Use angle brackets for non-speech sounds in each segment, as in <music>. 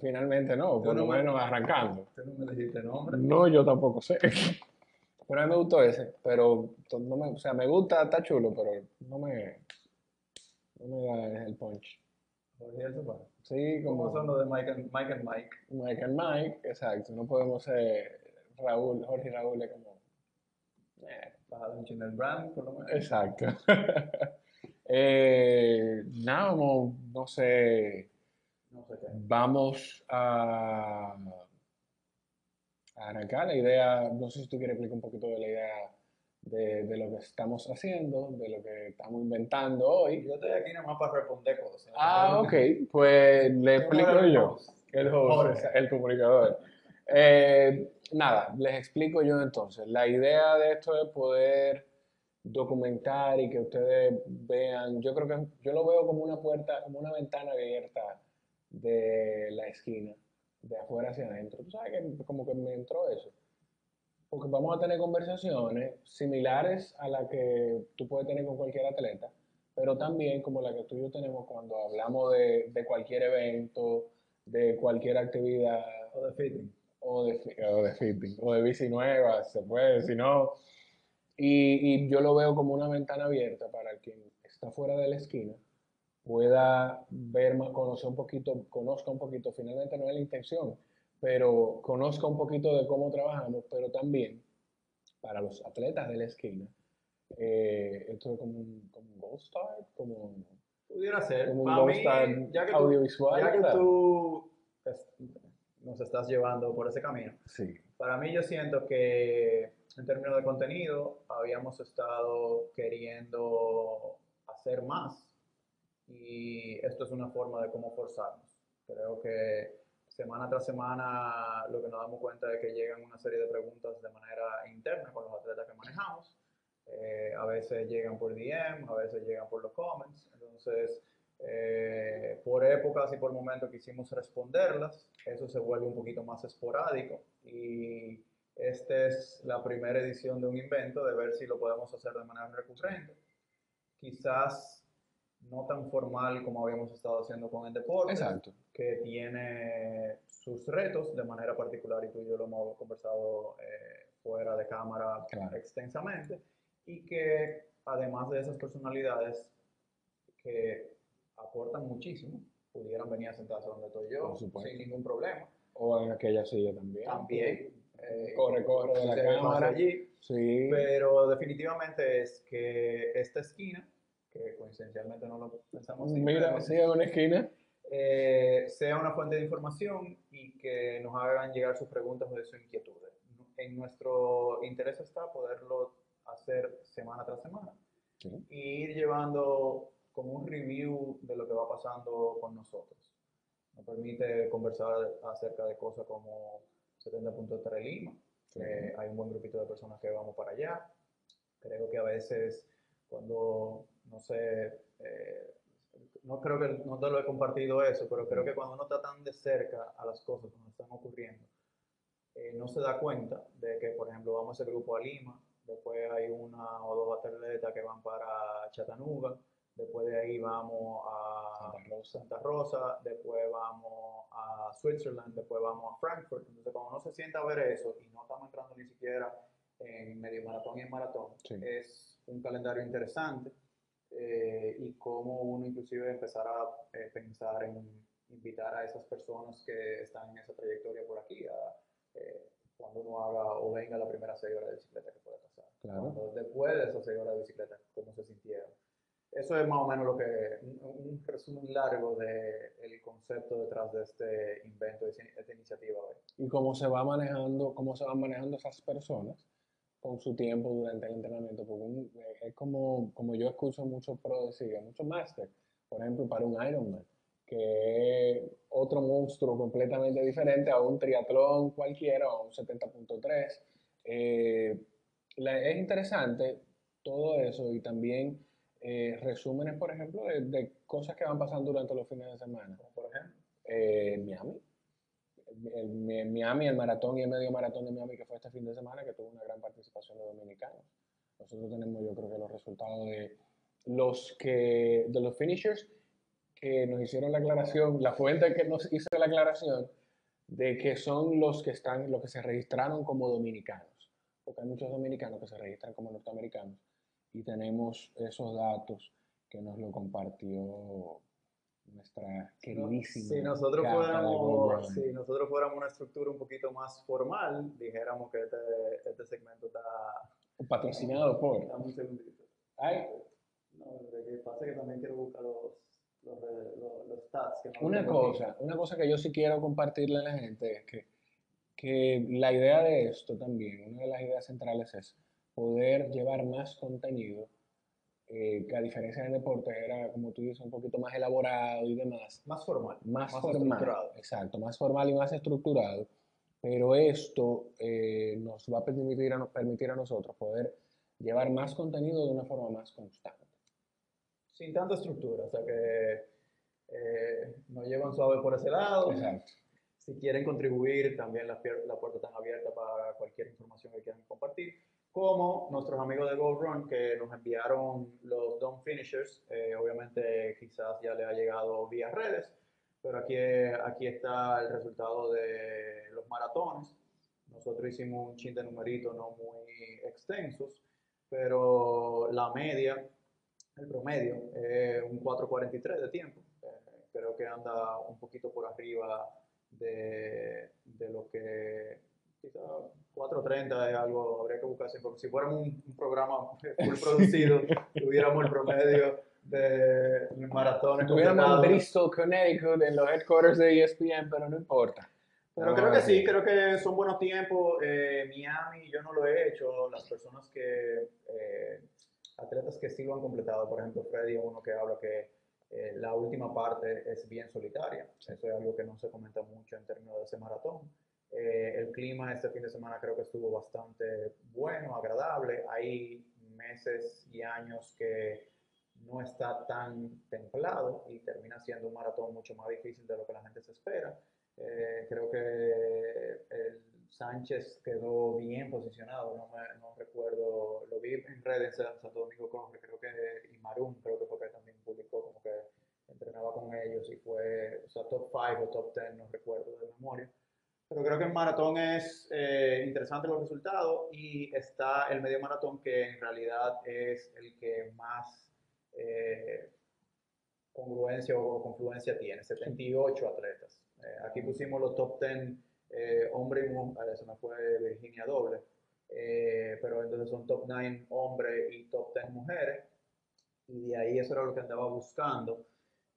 finalmente no, por lo no me- menos arrancando. Usted no me dijiste nombre. No, yo tampoco sé. <laughs> Pero a mí me gustó ese, pero no me, o sea, me gusta, está chulo, pero no me, no me da el punch. Zapata. Sí, ¿Cómo como son los de Mike and Mike? And Mike? Mike and Mike, exacto, no podemos ser Raúl, Jorge y Raúl es como... eh, Bajado en Channel Brand, por lo menos. Exacto. <laughs> Eh, nada, no No sé. Vamos a, a arrancar la idea, no sé si tú quieres explicar un poquito de la idea de, de lo que estamos haciendo, de lo que estamos inventando hoy. Yo estoy aquí nada más para responder cosas. Ah, ok, pues le explico yo, el host, el comunicador. Eh, nada, les explico yo entonces. La idea de esto es poder documentar y que ustedes vean, yo creo que yo lo veo como una puerta, como una ventana abierta de la esquina, de afuera hacia adentro. Tú sabes que como que me entró eso. Porque vamos a tener conversaciones similares a las que tú puedes tener con cualquier atleta, pero también como la que tú y yo tenemos cuando hablamos de, de cualquier evento, de cualquier actividad, O de fitting. o de, fi- o de fitting, o de bici nueva, se puede, si no. Y, y yo lo veo como una ventana abierta para quien está fuera de la esquina pueda ver conocer un poquito, conozca un poquito, finalmente no es la intención, pero conozca un poquito de cómo trabajamos, pero también para los atletas de la esquina, eh, esto es como un, como un gold star, como Pudiera ser. como un gold mí, star ya que tú, audiovisual, ya que tú es- nos estás llevando por ese camino, Sí, para mí yo siento que en términos de contenido habíamos estado queriendo hacer más y esto es una forma de cómo forzarnos. Creo que semana tras semana lo que nos damos cuenta es que llegan una serie de preguntas de manera interna con los atletas que manejamos. Eh, a veces llegan por DM, a veces llegan por los comments. Entonces, eh, por épocas y por momentos quisimos responderlas. Eso se vuelve un poquito más esporádico y esta es la primera edición de un invento de ver si lo podemos hacer de manera recurrente. Quizás no tan formal como habíamos estado haciendo con el deporte, exacto. que tiene sus retos de manera particular y tú y yo lo hemos conversado eh, fuera de cámara Claro. extensamente y que además de esas personalidades que aportan muchísimo, pudieran venir a sentarse donde estoy yo sin ningún problema. O en aquella silla también. También. eh, Corre, corre de la cámara. allí. Sí. Pero definitivamente es que esta esquina, que coincidencialmente no lo pensamos Mira, sí, en una esquina. eh, sea una fuente de información y que nos hagan llegar sus preguntas o de sus inquietudes. En nuestro interés está poderlo hacer semana tras semana Sí. y ir llevando como un review de lo que va pasando con nosotros. Nos permite conversar acerca de cosas como 70.3 Lima, que hay un buen grupito de personas que vamos para allá. Creo que a veces cuando, no sé, eh, no creo que no te lo he compartido eso, pero creo que cuando uno está tan de cerca a las cosas cuando están ocurriendo, eh, no se da cuenta de que, por ejemplo, vamos ese grupo a Lima, después hay una o dos atletas que van para Chattanooga, después de ahí vamos a Santa Rosa. Santa Rosa, después vamos a Switzerland, después vamos a Frankfurt. Entonces, cuando uno se sienta a ver eso y no estamos entrando ni siquiera en medio maratón y en maratón, Sí. es un calendario interesante eh, y cómo uno inclusive empezar a eh, pensar en invitar a esas personas que están en esa trayectoria por aquí a eh, cuando uno haga o venga la primera seis horas de bicicleta que puede pasar. Claro. Cuando después de esas seis horas de bicicleta, cómo se sintieron. Eso es más o menos lo que, un, un resumen largo del concepto detrás de este invento, de esta iniciativa hoy. Y cómo se va manejando, cómo se van manejando esas personas con su tiempo durante el entrenamiento. Porque un- es como, como yo escucho muchos pro decir, muchos máster, por ejemplo, para un Ironman, que es otro monstruo completamente diferente a un triatlón cualquiera a un 70.3. Eh, es interesante todo eso y también eh, resúmenes, por ejemplo, de, de cosas que van pasando durante los fines de semana. Por ejemplo, Eh, Miami. El, el- Mi- Miami, el maratón y el medio maratón de Miami que fue este fin de semana, que tuvo una gran participación de dominicanos. Nosotros tenemos, yo creo que los resultados de los que de los finishers que nos hicieron la aclaración, la fuente que nos hizo la aclaración de que son los que están, los que se registraron como dominicanos, porque hay muchos dominicanos que se registran como norteamericanos y tenemos esos datos que nos lo compartió nuestra queridísima. Si nosotros, fuéramos, si nosotros fuéramos una estructura un poquito más formal, dijéramos que este, este segmento está... Patrocinado por. Dame un segundito. Ay, No, lo que pasa es que también quiero buscar los, los, los, los stats. Que no Una aquí. cosa, una cosa que yo sí quiero compartirle a la gente es que, que la idea de esto también, una de las ideas centrales es poder llevar más contenido, eh, que a diferencia del deporte era, como tú dices, un poquito más elaborado y demás, Más formal. más, Más formal, estructurado. exacto, más formal y más estructurado, pero esto eh, nos va a permitir a, permitir a nosotros poder llevar más contenido de una forma más constante. Sin tanta estructura, o sea que eh, nos llevan suave por ese lado. Exacto. Si quieren contribuir, también pier- la puerta está abierta para cualquier información que quieran compartir. Como nuestros amigos de Gold Run que nos enviaron los Dome Finishers. eh, obviamente, quizás ya le ha llegado vía redes, pero aquí, aquí está el resultado de los maratones. Nosotros hicimos un chin de numeritos no muy extensos, pero la media, el promedio, es un 4.43 de tiempo. Eh, creo que anda un poquito por arriba de, de lo que quizá 4.30 es algo, habría que buscar siempre. Si fuéramos un, un programa full producido, <laughs> tuviéramos el promedio de maratones. Tuviéramos. Bristol, Connecticut, en los headquarters de ESPN, pero no importa. Pero creo que sí, creo que son buenos tiempos. Eh, Miami, yo no lo he hecho. Las personas que, eh, atletas que sí lo han completado, por ejemplo, Freddy uno que habla que eh, la última parte es bien solitaria. Eso es algo que no se comenta mucho en términos de ese maratón. Eh, el clima este fin de semana creo que estuvo bastante bueno, agradable. Hay meses y años que no está tan templado y termina siendo un maratón mucho más difícil de lo que la gente se espera. Eh, creo que el Sánchez quedó bien posicionado, no, me- no recuerdo, lo vi en redes en Santo Domingo Corre, creo que, y Maroon, creo que fue que también publicó como que entrenaba con ellos y fue, o sea, top 5 o top 10, no recuerdo de memoria. Pero creo que en maratón es eh, interesante los resultados y está el medio maratón que en realidad es el que más eh, congruencia o confluencia tiene, 78 atletas. Eh, aquí pusimos los top 10 eh, hombre y mujer, se me fue Virginia doble, eh, pero entonces son top 9 hombres y top 10 mujeres, y de ahí eso era lo que andaba buscando,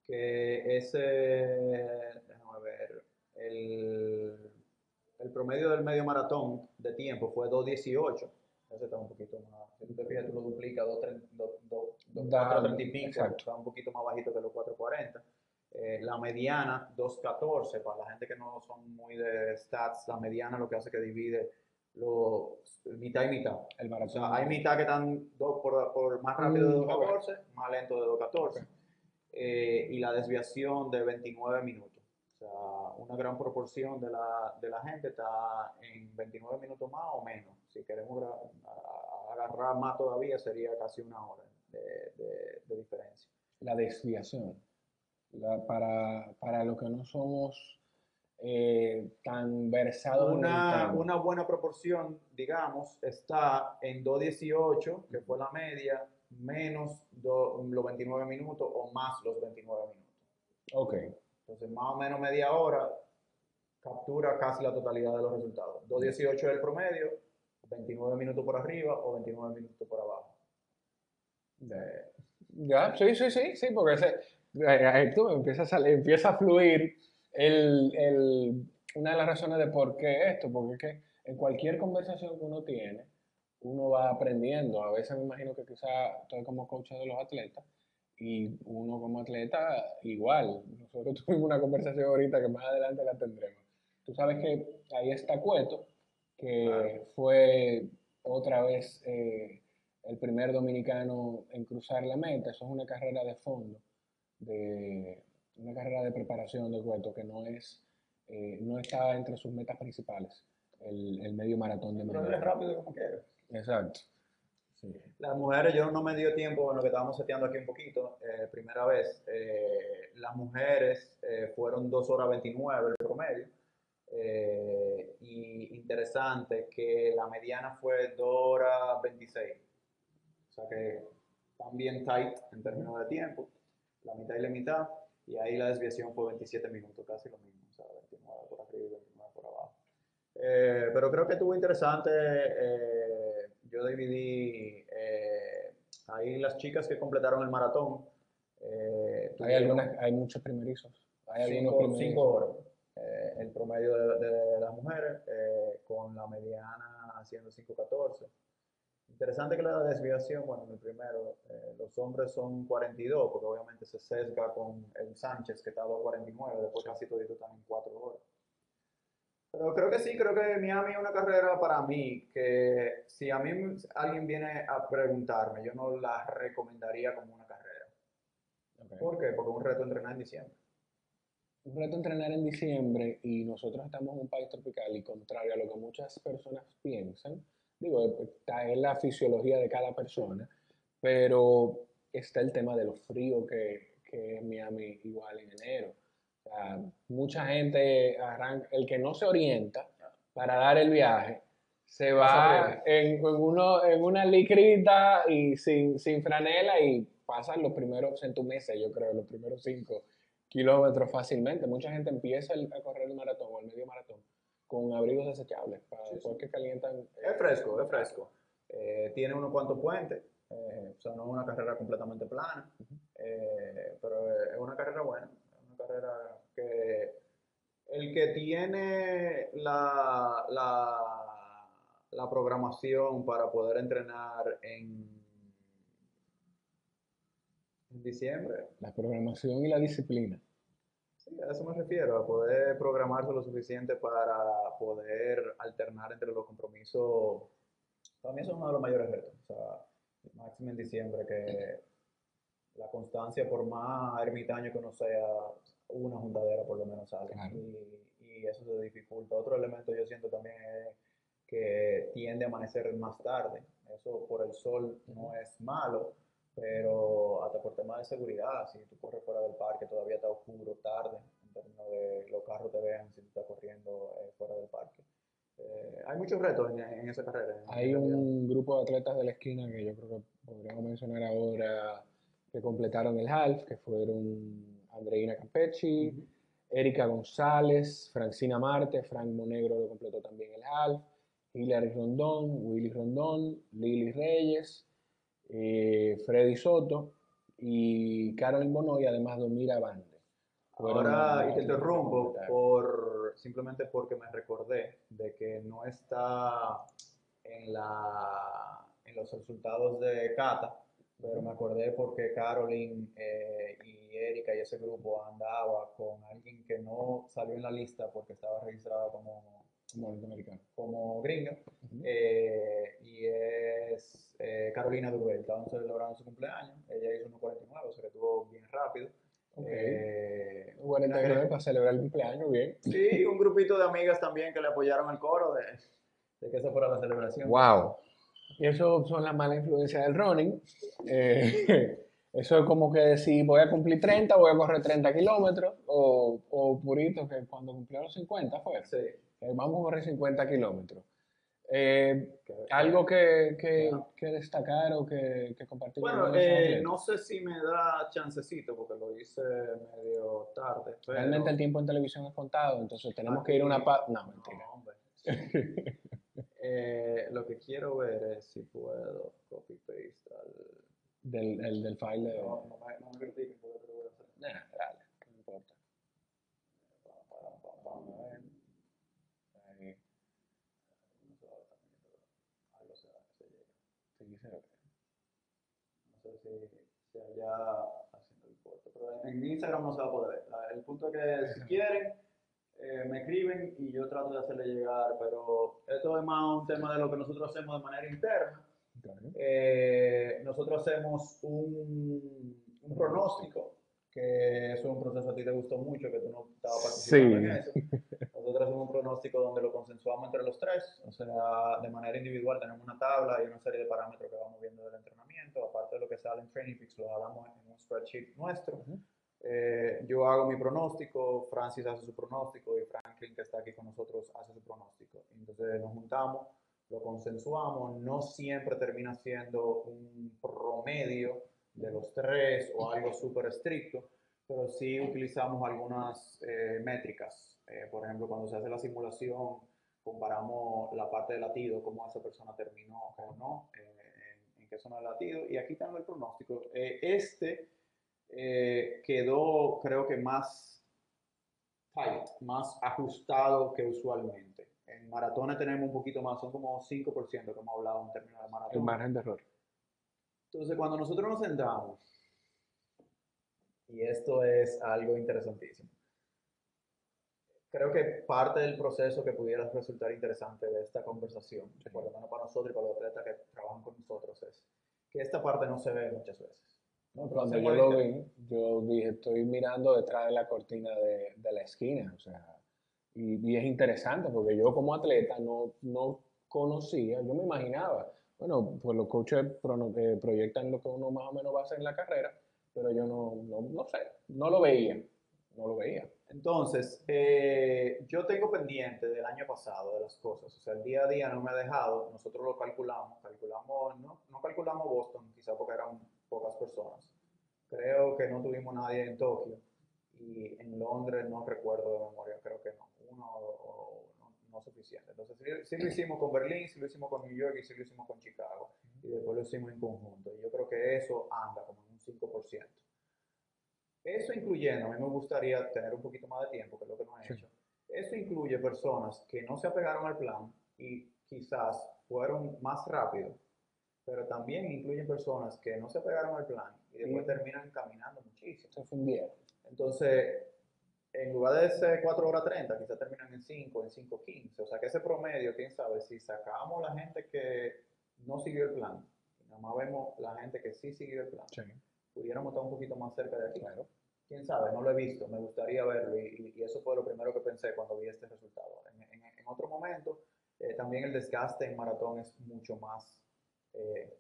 que ese, déjame ver, el promedio del medio maratón de tiempo fue 2.18, ese está un poquito más, si tú te fijas, tú lo duplicas, 2.30 Da- 4.30 y pico, está un poquito más bajito que los 4.40. Eh, la mediana, 2.14, para la gente que no son muy de stats, la mediana lo que hace que divide lo, mitad y mitad. El O maratón. sea, hay mitad que están dos por, por más rápido de Mm, ok. 2.14, más lento de 2.14. Eh, y la desviación de 29 minutos. O sea, una gran proporción de la, de la gente está en 29 minutos más o menos. Si queremos agarrar más todavía, sería casi una hora de, de- de diferencia. la desviación. La- para, para los que no somos eh, tan versados Una, una buena proporción, digamos, está en 2.18, que fue la media, menos do- los 29 minutos o más los 29 minutos. Ok, Entonces, más o menos media hora captura casi la totalidad de los resultados. 2.18 es el promedio, 29 minutos por arriba o 29 minutos por abajo. De- Ya, sí, sí, sí, sí, porque ese, tú empieza a, empieza a fluir el, el- una de las razones de por qué esto, porque es que en cualquier conversación que uno tiene, uno va aprendiendo. A veces me imagino que quizá estoy como coach de los atletas y uno como atleta igual. Nosotros <laughs> tuvimos una conversación ahorita que más adelante la tendremos. Tú sabes que ahí está Cueto, que Claro. fue otra vez eh, el primer dominicano en cruzar la meta. Eso es una carrera de fondo, de, una carrera de preparación de Cueto que no es eh, no está entre sus metas principales, el, el medio maratón de Pero es rápido como quiera. Exacto. Las mujeres, yo no me dio tiempo en lo que estábamos seteando aquí un poquito, eh, primera vez, eh, las mujeres eh, fueron 2 horas 29 el promedio. y interesante que la mediana fue 2 horas 26. O sea que también tight en términos de tiempo, la mitad y la mitad. Y ahí la desviación fue 27 minutos, casi lo mismo. O sea, 29 por arriba y 29 por abajo. pero creo que estuvo interesante yo dividí eh, ahí las chicas que completaron el maratón. Eh, hay, algunas, hay muchos primerizos. Hay cinco, cinco horas. Eh, el promedio de, las mujeres, con la mediana haciendo 5.14. Interesante que la desviación, bueno, en el primero, los hombres son 42, porque obviamente se sesga con el Sánchez, que está a 2.49, después casi todo están en 4 horas. Pero creo que sí, creo que Miami es una carrera para mí que si a mí alguien viene a preguntarme, yo no la recomendaría como una carrera. ¿Por qué? Porque es un reto entrenar en diciembre. Un reto entrenar en diciembre y nosotros estamos en un país tropical y contrario a lo que muchas personas piensan, digo, está en la fisiología de cada persona, pero está el tema de lo frío que, que es Miami igual en enero mucha gente arranca, el que no se orienta para dar el viaje, se va en, uno, en una licrita y sin, sin franela y pasan los primeros en tu mesa, yo creo, los primeros cinco kilómetros fácilmente. Mucha gente empieza a correr el maratón o el medio maratón con abrigos desechables para después que calientan. Es fresco, es fresco. Eh, tiene unos cuantos puentes, eh, o sea, no es una carrera completamente plana, eh, pero es una carrera buena carrera que el que tiene la, la, programación para poder entrenar en, en diciembre. La programación y la disciplina. Sí, a eso me refiero, a poder programarse lo suficiente para poder alternar entre los compromisos. Para mí eso es uno de los mayores retos. O sea, máximo en diciembre, que la constancia, por más ermitaño que uno sea, una juntadera por lo menos sale. Y, y, eso se dificulta. Otro elemento yo siento también es que tiende a amanecer más tarde. Eso por el sol no es malo, pero hasta por tema de seguridad, si tú corres fuera del parque todavía está oscuro tarde, en términos de los carros te vean si tú estás corriendo eh, fuera del parque. Eh, hay muchos retos en, en esa carrera. hay un grupo de atletas de la esquina que yo creo que podríamos mencionar ahora que completaron el half, que fueron Andreina Campechi, Erika González, Francina Marte, Frank Monegro lo completó también el half, Hilary Rondón, Willy Rondón, Lili Reyes, eh, Freddy Soto y Carolyn Bonoy, además de Mira Bande. Ahora, y te interrumpo por, simplemente porque me recordé de que no está en, la, en los resultados de Cata, pero me acordé porque Carolyn eh, y Erika y ese grupo andaba con alguien que no salió en la lista porque estaba registrada como, como gringa, eh, y es eh, Carolina Durbel. Estaban celebrando su cumpleaños, ella hizo 1.49, o sea que estuvo bien rápido. Okay. 49 para celebrar el cumpleaños, bien. Sí, un grupito de amigas también que le apoyaron el coro de, de que esa fuera la celebración. ¡Wow! Y eso son las malas influencias del running. Eh, <laughs> eso es como que si voy a cumplir 30, voy a correr 30 kilómetros, o, o Purito, que cuando cumplió los 50 fue. Sí. vamos a correr 50 kilómetros. Eh, ¿Algo que, que, que, destacar o que, que compartir? Bueno, eh, no sé si me da chancecito porque lo hice medio tarde. Realmente el tiempo en televisión es contado, entonces tenemos que ir a una... Pa no, mentira. No, hombre. <laughs> Eh, lo que quiero ver es si puedo copy paste al. Del, el, del file de. No, no me, no me critiquen porque lo voy a hacer. Nah, dale, no importa. Vamos a ver. Ahí. Algo se, se llega. Sí, se ve. No sé si, si allá haciendo el corte, pero en Instagram no se va a poder ver. El punto es que si quieren eh, me escriben y yo trato de hacerle llegar, pero esto es más un tema de lo que nosotros hacemos de manera interna. Eh, nosotros hacemos un, un, pronóstico que es un proceso a ti te gustó mucho, que tú no estabas participando Sí. en eso. Nosotros hacemos un pronóstico donde lo consensuamos entre los tres, o sea, de manera individual tenemos una tabla y una serie de parámetros que vamos viendo del entrenamiento, aparte de lo que sale en Training Peaks, lo hablamos en un spreadsheet nuestro. Ujú. Eh, yo hago mi pronóstico, Francis hace su pronóstico y Franklin, que está aquí con nosotros, hace su pronóstico. Entonces nos juntamos, lo consensuamos, no siempre termina siendo un promedio de los tres o algo súper estricto, pero sí utilizamos algunas eh, métricas. Eh, por ejemplo, cuando se hace la simulación, comparamos la parte de latido, cómo esa persona terminó o no, eh, en, en qué zona de latido, y aquí tengo el pronóstico. Eh, este eh, quedó, creo que más tight, más ajustado que usualmente. En maratones tenemos un poquito más, son como 5% que hemos hablado en términos de El maratón. margen de error. Entonces, cuando nosotros nos sentamos, y esto es algo interesantísimo, creo que parte del proceso que pudiera resultar interesante de esta conversación, por lo menos para nosotros y para los atletas que trabajan con nosotros, es que esta parte no se ve muchas veces. ¿No? Cuando yo lo vi, yo dije, estoy mirando detrás de la cortina de, de la esquina, o sea, y, y es interesante porque yo como atleta no, no conocía, yo me imaginaba, bueno, pues los coaches prono- eh, proyectan lo que uno más o menos va a hacer en la carrera, pero yo no, no, no sé, no lo veía, no lo veía. Entonces, eh, yo tengo pendiente del año pasado de las cosas, o sea, el día a día no me ha dejado, nosotros lo calculamos, calculamos, no, no calculamos Boston, quizá porque eran pocas personas. Creo que no tuvimos nadie en Tokio y en Londres no recuerdo de memoria, creo que no, uno o, no, no suficiente. Entonces, sí, sí lo hicimos con Berlín, sí lo hicimos con New York y sí lo hicimos con Chicago y después lo hicimos en conjunto. Y yo creo que eso anda como en un 5%. Eso incluyendo, a mí me gustaría tener un poquito más de tiempo, que es lo que no he hecho. Eso incluye personas que no se apegaron al plan y quizás fueron más rápido, pero también incluyen personas que no se apegaron al plan y después Y- terminan caminando muchísimo. Se fundieron. Entonces, en lugar de ser 4 horas 30, quizás terminan en 5, en 5.15. O sea que ese promedio, quién sabe, si sacamos la gente que no siguió el plan, nada más vemos la gente que sí siguió el plan, Sí, pudiéramos estar un poquito más cerca de aquí. claro. Quién sabe, no lo he visto, me gustaría verlo y, y- y eso fue lo primero que pensé cuando vi este resultado. En, en- en otro momento, eh, también el desgaste en maratón es mucho más eh,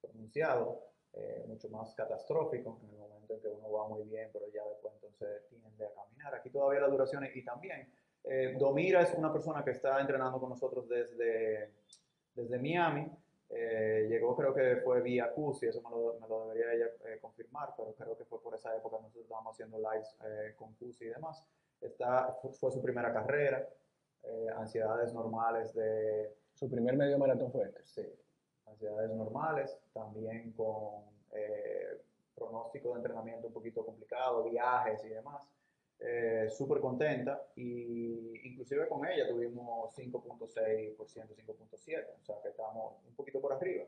pronunciado, eh, mucho más catastrófico en el momento en que uno va muy bien, pero ya después entonces tiende a caminar. Aquí todavía las duraciones y también eh, Domira es una persona que está entrenando con nosotros desde, desde Miami. Eh, llegó creo que fue vía CUSI, eso me lo, me lo debería ella eh, confirmar, pero creo que fue por esa época nosotros estábamos haciendo lives eh, con CUSI y demás. Está, fue, su primera carrera, eh, ansiedades normales de, Su primer medio maratón fue este. sí, ansiedades normales, también con eh, pronóstico de entrenamiento un poquito complicado, viajes y demás. Eh, Súper contenta y inclusive con ella tuvimos 5.6%, 5.7%, o sea que estamos un poquito por arriba.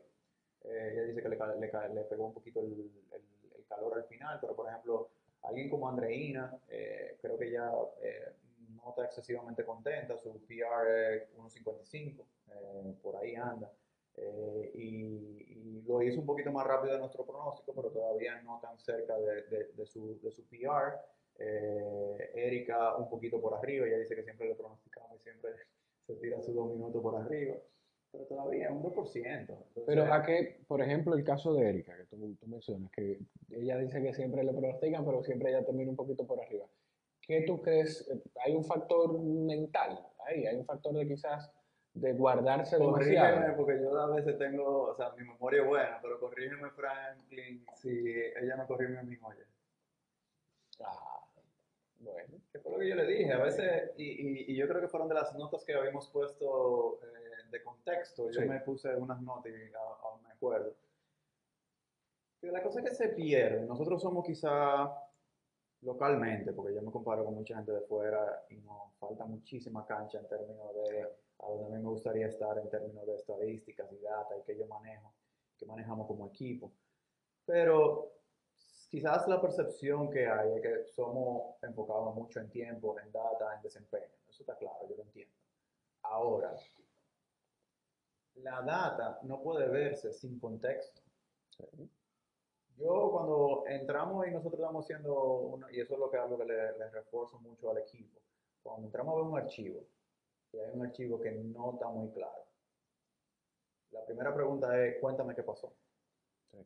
Eh, ella dice que le, le le pegó un poquito el, el- el calor al final, pero por ejemplo, alguien como Andreina, eh, creo que ella eh, no está excesivamente contenta, su PR es 1.55, eh, por ahí anda. Eh, y, y lo hizo un poquito más rápido de nuestro pronóstico, pero todavía no tan cerca de, de- de su, de su PR. Eh, Erika un poquito por arriba, ella dice que siempre le pronosticamos y siempre <laughs> se tira sus dos minutos por arriba, pero todavía un 2%. Entonces, Pero a qué, por ejemplo, el caso de Erika, que tú, tú mencionas, que ella dice que siempre le pronostican, pero siempre ella termina un poquito por arriba. ¿Qué tú crees? ¿Hay un factor mental ahí? ¿Hay un factor de quizás de guardarse Corrígeme, demasiado? porque yo a veces tengo, o sea, mi memoria es buena, pero corrígeme, Franklin, si ella no corrió a mí, oye. Ah, bueno. Que fue lo que yo le dije, a veces, y, y, y yo creo que fueron de las notas que habíamos puesto eh, de contexto, yo Sí. me puse unas notas y aún me acuerdo. Que la cosa es que se pierde, nosotros somos quizá localmente, porque yo me comparo con mucha gente de fuera y nos falta muchísima cancha en términos de a donde a mí me gustaría estar en términos de estadísticas y data y que yo manejo, que manejamos como equipo. Pero quizás la percepción que hay es que somos enfocados mucho en tiempo, en data, en desempeño. Eso está claro, yo lo entiendo. Ahora, la data no puede verse sin contexto. Yo cuando entramos y nosotros estamos haciendo, una, y eso es lo que algo que le, le refuerzo mucho al equipo, cuando entramos a ver un archivo y hay un archivo que no está muy claro, la primera pregunta es, cuéntame qué pasó. Sí.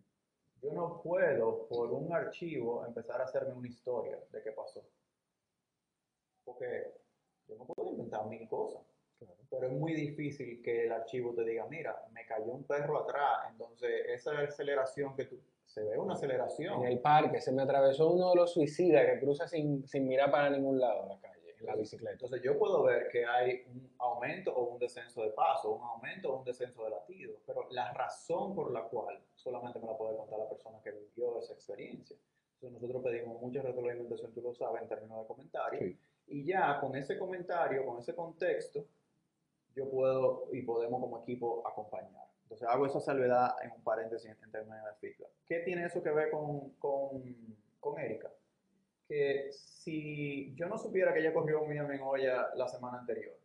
Yo no puedo por un archivo empezar a hacerme una historia de qué pasó. Porque yo no puedo inventar mil cosas. Claro. Pero es muy difícil que el archivo te diga, mira, me cayó un perro atrás, entonces esa aceleración que tú, se ve una aceleración. En el parque se me atravesó uno de los suicidas que cruza sin, sin mirar para ningún lado la calle, en la bicicleta. Entonces yo puedo ver que hay un aumento o un descenso de paso, un aumento o un descenso de latido, pero la razón por la cual solamente me la puede contar la persona que vivió esa experiencia. Entonces nosotros pedimos mucha retroalimentación, tú lo sabes, en términos de comentarios, Sí. y ya con ese comentario, con ese contexto, yo puedo y podemos como equipo acompañar. Entonces hago esa salvedad en un paréntesis en, términos de feedback. ¿Qué tiene eso que ver con, con, con Erika? Que si yo no supiera que ella corrió un millón en olla la semana anterior,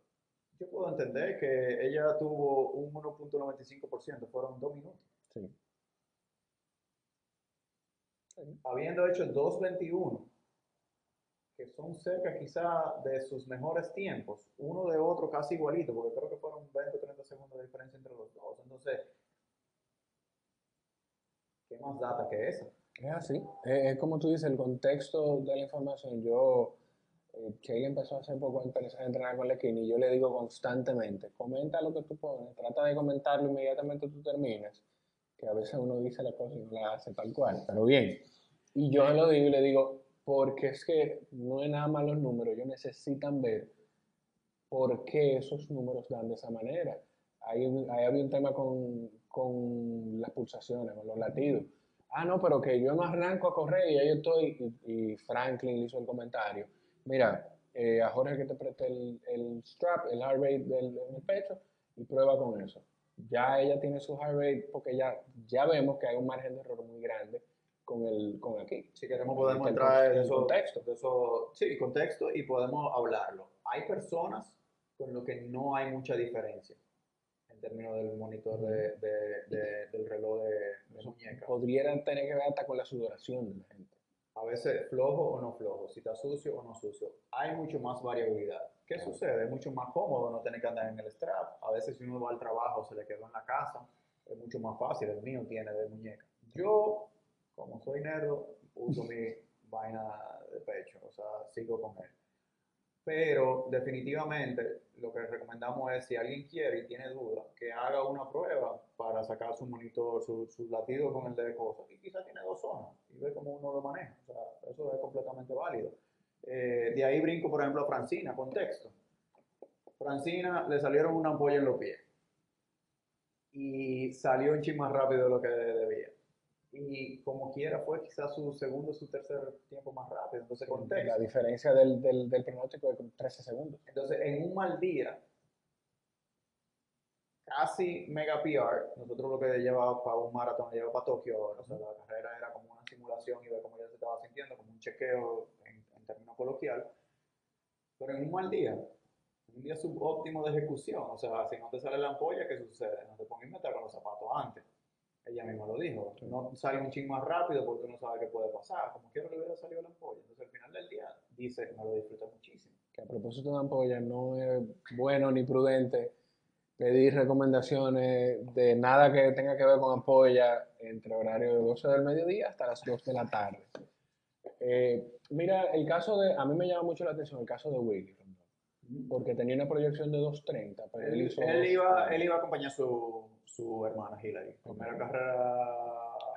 yo puedo entender que ella tuvo un 1.95%, fueron dos minutos. Sí. habiendo hecho 2.21, que son cerca quizá de sus mejores tiempos, uno de otro casi igualito, porque creo que fueron 20 o 30 segundos de diferencia entre los dos. Entonces, ¿qué más data que esa? Es así. Es, es como tú dices, el contexto de la información. Yo, eh, Sheila empezó hace poco a entrenar con la y yo le digo constantemente, comenta lo que tú pones, trata de comentarlo inmediatamente tú terminas, que a veces uno dice la cosa y no la hace tal cual, pero bien. Y yo lo digo y le digo, porque es que no es nada más los números, ellos necesitan ver por qué esos números dan de esa manera. Ahí, ahí había un tema con, con las pulsaciones, con los latidos. Ah, no, pero que yo no arranco a correr y ahí estoy. Y, y Franklin hizo el comentario. Mira, eh, a Jorge que te preste el, el strap, el heart rate del, en el pecho y prueba con eso. Ya ella tiene su heart rate porque ya, ya vemos que hay un margen de error muy grande con, el, con aquí. Si queremos podemos El entrar en contexto. eso, sí, contexto y podemos hablarlo. Hay personas con lo que no hay mucha diferencia en términos del monitor de, de- de- del reloj de, muñeca. Podrían tener que ver hasta con la sudoración de la gente. A veces flojo o no flojo, si está sucio o no sucio. Hay mucho más variabilidad. ¿Qué Claro. sucede? Es mucho más cómodo no tener que andar en el strap. A veces si uno va al trabajo, se le quedó en la casa, es mucho más fácil. El mío tiene de muñeca. Yo, como soy nerdo, uso mi <laughs> vaina de pecho, o sea, sigo con él. Pero definitivamente lo que recomendamos es si alguien quiere y tiene duda, que haga una prueba para sacar su monitor, su, su latido con el de cosas. Y quizás tiene dos zonas y ve cómo uno lo maneja. O sea, eso es completamente válido. Eh, de ahí brinco, por ejemplo, a Francina, contexto. Francina le salieron una ampolla en los pies y salió un chin más rápido de lo que debía. Y como quiera fue quizás su segundo, su tercer tiempo más rápido. Entonces, contexto. La diferencia del, del, del pronóstico es como 13 segundos. Entonces, en un mal día, casi mega PR, nosotros lo que lleva para un maratón, lleva para Tokio o sea, la carrera era como una simulación y ver cómo ella se estaba sintiendo, como un chequeo en, en términos coloquial, pero en un mal día, un día subóptimo de ejecución, o sea, si no te sale la ampolla, ¿qué sucede? No te pongas a meter con los zapatos antes. Ella misma lo dijo, no sale un ching más rápido porque uno sabe qué puede pasar, como quiero que le hubiera salido la ampolla. Entonces, al final del día, dice, me lo disfruté muchísimo. Que a propósito de ampolla, no es bueno ni prudente pedir recomendaciones de nada que tenga que ver con ampolla entre horario de 12 del mediodía hasta las 2 de la tarde. Eh, mira, el caso de, a mí me llama mucho la atención el caso de Willy, porque tenía una proyección de 2.30, pero él, Él, hizo... él iba, él iba a acompañar a su, su hermana Hillary. Primera carrera.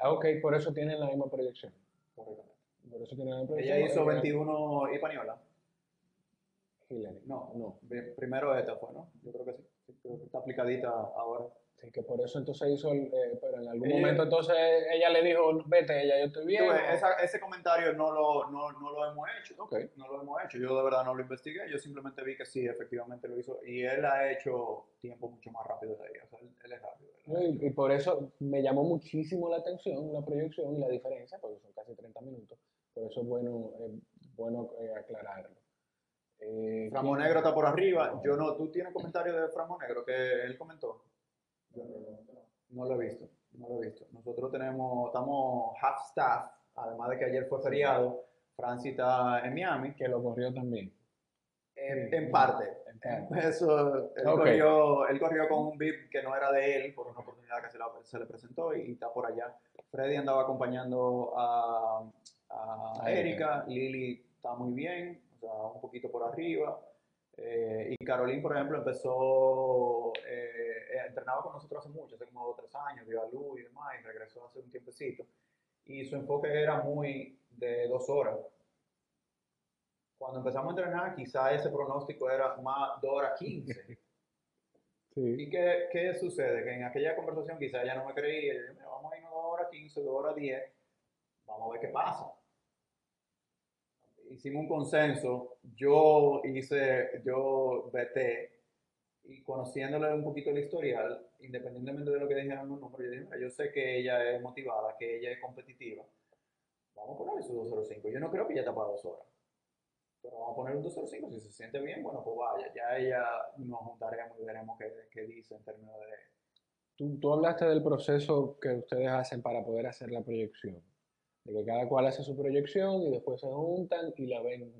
Ah, ok, por eso tienen la misma proyección. correctamente. Por eso tienen la misma proyección. Ella hizo Ella- 21 y Paniola. Hillary. No, No. Pri- Primero esta fue, ¿no? Yo creo que sí. Creo que está aplicadita ahora. Sí, que por eso entonces hizo, el, eh, pero en algún Ella- momento entonces ella le dijo, vete, ella yo estoy bien. Ves, esa- ese comentario no lo, no, no lo hemos hecho. Ok. No lo hemos hecho. Yo de verdad no lo investigué. Yo simplemente vi que sí, efectivamente lo hizo. Y él ha hecho tiempo mucho más rápido de ahí. O sea, él, él es rápido. él Y, y por eso me llamó muchísimo la atención la proyección y la diferencia, porque son casi 30 minutos. Por eso es bueno, es bueno eh, aclararlo. Eh, Framo ¿quién- Negro está por arriba. Yo no, ¿tú tienes comentario de Framo Negro que él comentó? No lo he visto. No lo he visto. Nosotros tenemos, estamos half staff, además de que ayer fue feriado. Francis está en Miami. Que lo corrió también. En, en parte. Eso, él, Ok. corrió, él corrió con un VIP que no era de él por una oportunidad que se, la- se le presentó y, está por allá. Freddy andaba acompañando a, a Erika. Lili está muy bien, sea, un poquito por arriba. Eh, y Caroline, por ejemplo, empezó, eh, eh, entrenaba con nosotros hace mucho, hace como dos o tres años, dio a luz y demás, y regresó hace un tiempecito. Y su enfoque era muy de dos horas. Cuando empezamos a entrenar, quizá ese pronóstico era más 2 horas 15. <laughs> Sí. ¿Y qué, qué sucede? Que en aquella conversación quizá ella no me creía. Yo dije, "Mira, vamos a irnos 2 horas 15, 2 horas 10. Vamos a ver qué pasa. Hicimos un consenso. Yo hice, yo veté. Y conociéndole un poquito el historial, independientemente de lo que dijeran los números, yo dije, "Mira, yo sé que ella es motivada, que ella es competitiva. Vamos a poner su 205. Yo no creo que ella está para 2 horas. Pero vamos a poner un 205. Si se siente bien, bueno, pues vaya. Ya ella nos juntaremos y veremos qué, qué dice en términos de. Tú, tú hablaste del proceso que ustedes hacen para poder hacer la proyección. De que cada cual hace su proyección y después se juntan y la ven.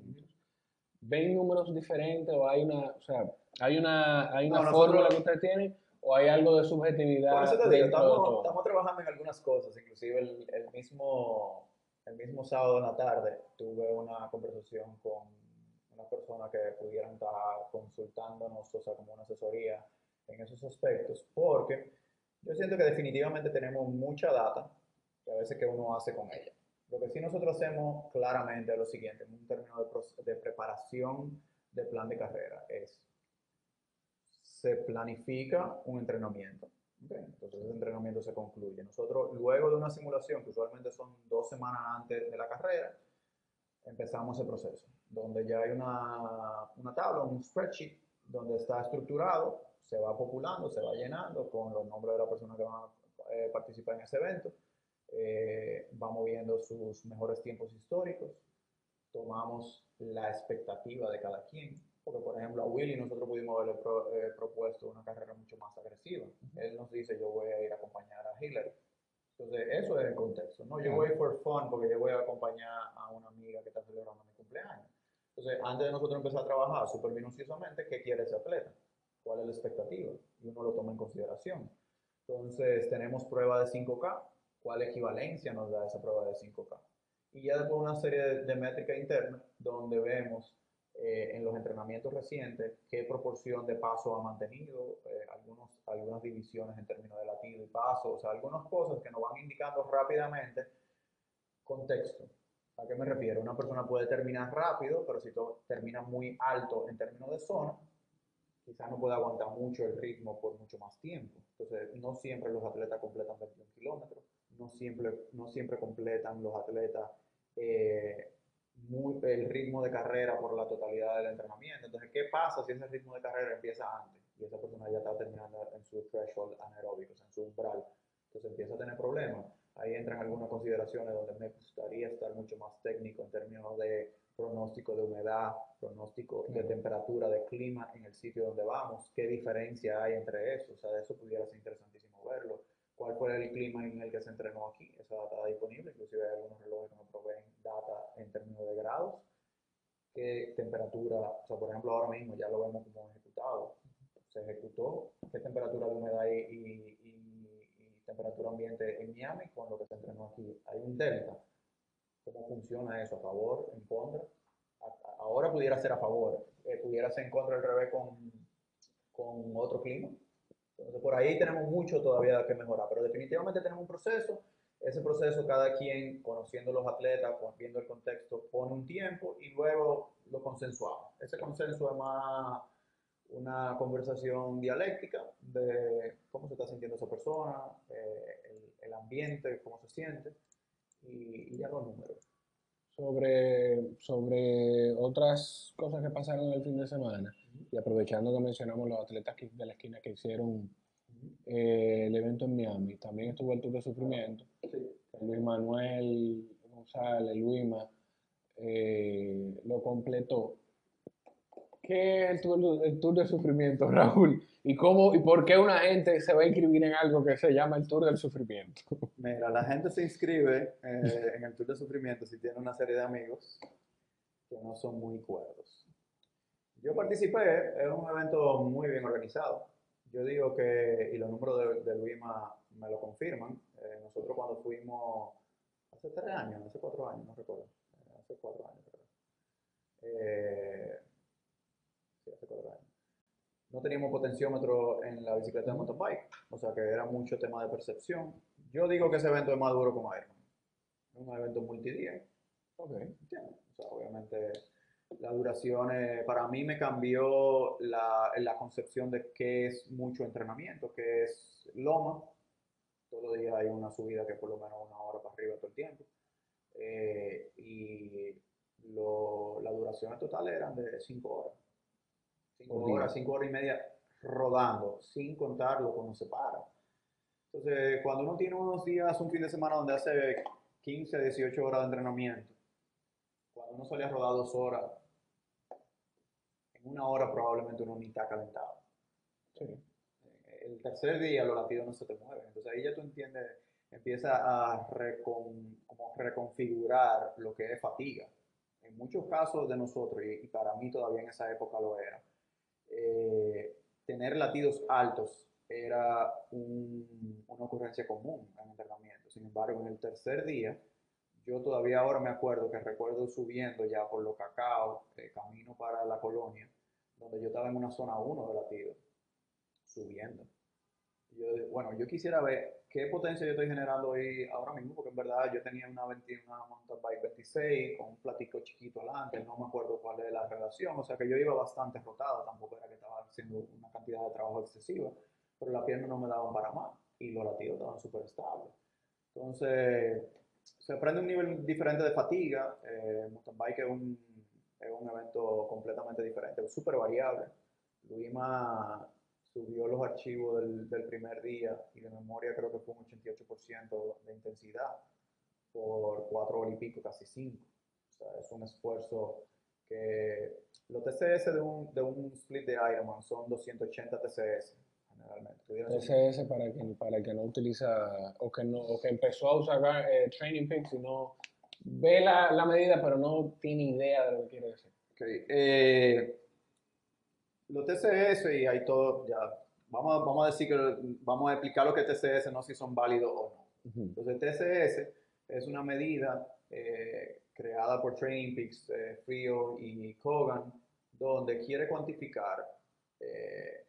¿Ven números diferentes o hay una, o sea, hay una, hay una No, nosotros- fórmula que ustedes tienen o hay algo de subjetividad Por eso te digo, estamos, estamos trabajando en algunas cosas. Inclusive el, el mismo, el mismo sábado en la tarde tuve una conversación con una persona que pudieran estar consultándonos, o sea, como una asesoría en esos aspectos, porque yo siento que definitivamente tenemos mucha data que a veces que uno hace con ella. Lo que sí nosotros hacemos claramente es lo siguiente, en un término de, de preparación de plan de carrera, es se planifica un entrenamiento. ¿ok? Entonces ese entrenamiento se concluye. Nosotros, luego de una simulación, que usualmente son dos semanas antes de la carrera, empezamos ese proceso, donde ya hay una, una tabla, un spreadsheet, donde está estructurado, se va populando, se va llenando con los nombres de la persona que va a eh, participar en ese evento, eh, vamos viendo sus mejores tiempos históricos, tomamos la expectativa de cada quien, porque por ejemplo a Willy nosotros pudimos haberle pro- eh, propuesto una carrera mucho más agresiva. Él nos dice yo voy a ir a acompañar a Hillary. Entonces eso es el contexto, ¿no? Yo Claro. voy for fun porque yo voy a acompañar a una amiga que está celebrando mi cumpleaños. Entonces antes de nosotros empezar a trabajar súper minuciosamente, ¿qué quiere ese atleta? ¿Cuál es la expectativa? Y uno lo toma en consideración. Entonces tenemos prueba de 5K, ¿cuál equivalencia nos da esa prueba de 5K? Y ya después una serie de, de métricas internas donde vemos eh, en los entrenamientos recientes qué proporción de paso ha mantenido, eh, algunas divisiones en términos de latido y paso, o sea, algunas cosas que nos van indicando rápidamente contexto. ¿A qué me refiero? Una persona puede terminar rápido, pero si termina muy alto en términos de zona, quizás no puede aguantar mucho el ritmo por mucho más tiempo. Entonces, no siempre los atletas completan 21 kilómetros, no siempre, no siempre completan los atletas eh, muy- el ritmo de carrera por la totalidad del entrenamiento. Entonces, ¿qué pasa si ese ritmo de carrera empieza antes y esa persona ya está terminando en su threshold anaeróbico, o sea, en su umbral? Entonces empieza a tener problemas. Ahí entran algunas consideraciones donde me gustaría estar mucho más técnico en términos de pronóstico de humedad, pronóstico de temperatura, de clima en el sitio donde vamos, qué diferencia hay entre eso, o sea, de eso pudiera ser interesantísimo verlo. ¿Cuál fue el clima en el que se entrenó aquí? Esa data está disponible, inclusive hay algunos relojes que nos proveen data en términos de grados, qué temperatura, o sea, por ejemplo, ahora mismo ya lo vemos como ejecutado, se ejecutó, qué temperatura de humedad y, y- y- y temperatura ambiente en Miami con lo que se entrenó aquí. Hay un delta. ¿Cómo funciona eso? ¿A favor? ¿En contra? Ahora pudiera ser a favor, eh, pudiera ser en contra al revés con, con otro clima. Entonces, por ahí tenemos mucho todavía que mejorar, pero definitivamente tenemos un proceso. Ese proceso, cada quien, conociendo los atletas, con- viendo el contexto, pone un tiempo y luego lo consensuamos. Ese consenso es más una conversación dialéctica de cómo se está sintiendo esa persona, eh, el, el ambiente, cómo se siente y, y ya los números. sobre, sobre otras cosas que pasaron el fin de semana y aprovechando que mencionamos los atletas de la esquina que hicieron eh, el evento en Miami, también estuvo el Tour de Sufrimiento, Sí. Luis Manuel González, Luima, eh, lo completó. ¿Qué es el tour, el tour de sufrimiento, <laughs> Raúl? ¿Y cómo y por qué una gente se va a inscribir en algo que se llama el Tour del Sufrimiento? <laughs> Mira, la gente se inscribe eh, en el Tour del Sufrimiento si tiene una serie de amigos que no son muy cuerdos. Yo participé, es un evento muy bien organizado. Yo digo que, y los números de, de Luima me lo confirman, eh, nosotros cuando fuimos hace tres años, hace cuatro años, no recuerdo, eh, hace cuatro años creo. Eh, sí, hace cuatro años. No teníamos potenciómetro en la bicicleta de mountain bike, o sea que era mucho tema de percepción. Yo digo que ese evento es más duro como Ironman. Es un evento multidía. Ok. ¿entiendes? O sea, obviamente la duración eh, para mí me cambió la, la concepción de qué es mucho entrenamiento, qué es loma. Todos los días hay una subida que es por lo menos una hora para arriba todo el tiempo. Eh, y lo, la duración total eran de 5 horas. 5 Por día. horas, 5 horas y media rodando, sin contarlo cuando se para. Entonces, cuando uno tiene unos días, un fin de semana donde hace 15, 18 horas de entrenamiento, cuando uno solía rodar dos horas, una hora probablemente uno ni está calentado. Sí. El tercer día los latidos no se te mueven. Entonces ahí ya tú entiendes, empieza a recon- como reconfigurar lo que es fatiga. En muchos casos de nosotros, y, para mí todavía en esa época lo era, eh, tener latidos altos era un- una ocurrencia común en entrenamiento. Sin embargo, en el tercer día, yo todavía ahora me acuerdo que recuerdo subiendo ya por los cacao, eh, camino para la colonia, donde yo estaba en una zona 1 de latido, subiendo. Y Yo, bueno, yo quisiera ver qué potencia yo estoy generando hoy ahora mismo, porque en verdad yo tenía una, 20 una mountain bike 26 con un platico chiquito adelante, no me acuerdo cuál es la relación, o sea que yo iba bastante rotada, tampoco era que estaba haciendo una cantidad de trabajo excesiva, pero las piernas no me daban para más y los latidos estaban súper estables. Entonces, se aprende un nivel diferente de fatiga, eh, mountain bike es un, es un evento completamente diferente, súper variable. Luima subió los archivos del, del primer día y de memoria creo que fue un 88% de intensidad por cuatro horas y pico, casi cinco. O sea, es un esfuerzo que los TCS de un, de un split de Ironman son 280 TCS generalmente. TCS para quien, para que no utiliza o que, no, o que empezó a usar eh, Training Peaks y no ve la, la medida pero no tiene idea de lo que quiere decir. Ok, eh, los TCS y hay todo, ya, vamos, a- vamos a decir que vamos a explicar lo que es TCS, no si son válidos o no. Entonces, TCS es una medida eh, creada por Training Peaks, eh, Frio y Kogan, donde quiere cuantificar eh,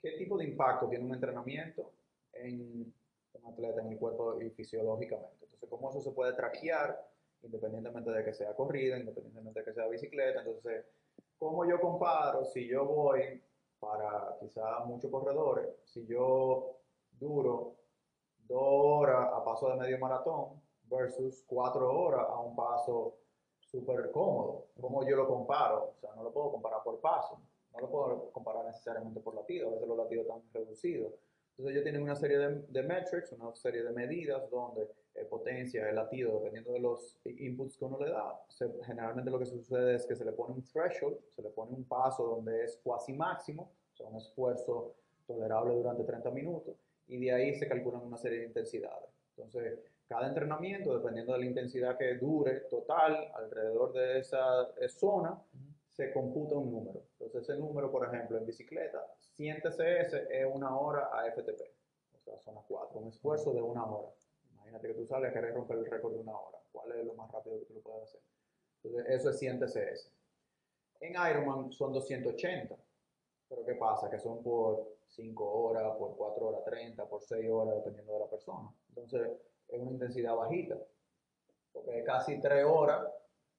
qué tipo de impacto tiene un entrenamiento en un atleta, en el cuerpo y fisiológicamente. Entonces, cómo eso se puede traquear independientemente de que sea corrida, independientemente de que sea bicicleta. Entonces, ¿cómo yo comparo si yo voy para quizá muchos corredores, si yo duro dos horas a paso de medio maratón versus cuatro horas a un paso súper cómodo? ¿Cómo yo lo comparo? O sea, no lo puedo comparar por paso, no lo puedo comparar necesariamente por latido, a veces los latidos están reducidos. Entonces ellos tienen una serie de, de metrics, una serie de medidas donde eh, potencia, el latido, dependiendo de los inputs que uno le da, se- generalmente lo que sucede es que se le pone un threshold, se le pone un paso donde es cuasi máximo, o sea, un esfuerzo tolerable durante 30 minutos, y de ahí se calculan una serie de intensidades. Entonces, cada entrenamiento, dependiendo de la intensidad que dure total alrededor de esa eh, zona, se computa un número. Entonces, ese número, por ejemplo, en bicicleta, 100 TCS es una hora a FTP, o sea, zona 4, un esfuerzo de una hora. Imagínate que tú sales a querer romper el récord de una hora. ¿Cuál es lo más rápido que tú lo puedes hacer? Entonces, eso es 100 TCS. En Ironman son 280. Pero ¿qué pasa? Que son por 5 horas, por 4 horas 30, por 6 horas, dependiendo de la persona. Entonces, es una intensidad bajita. Porque es casi 3 horas,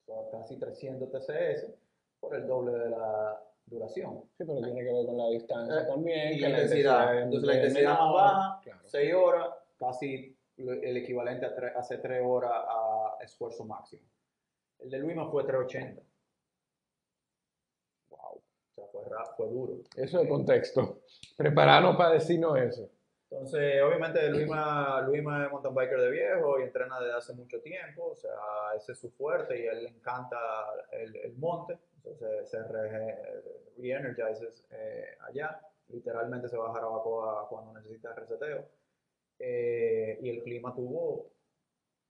son casi 300 TCS, por el doble de la duración. Sí, pero tiene que ver con la distancia Eh, también. y que la intensidad. es Entonces, la intensidad más baja, claro. 6 horas, casi el equivalente a tre- hace 3 horas a esfuerzo máximo. El de Luima fue 380. Wow. O sea, fue, fue duro. Eso es contexto. Prepararnos para decirnos eso. Entonces, obviamente, Luima, Luima es mountain biker de viejo y entrena desde hace mucho tiempo, o sea, ese es su fuerte y a él le encanta el, el monte, entonces se re-energizes eh, allá, literalmente se va a Jarabacoa cuando necesita reseteo. Eh, y el clima tuvo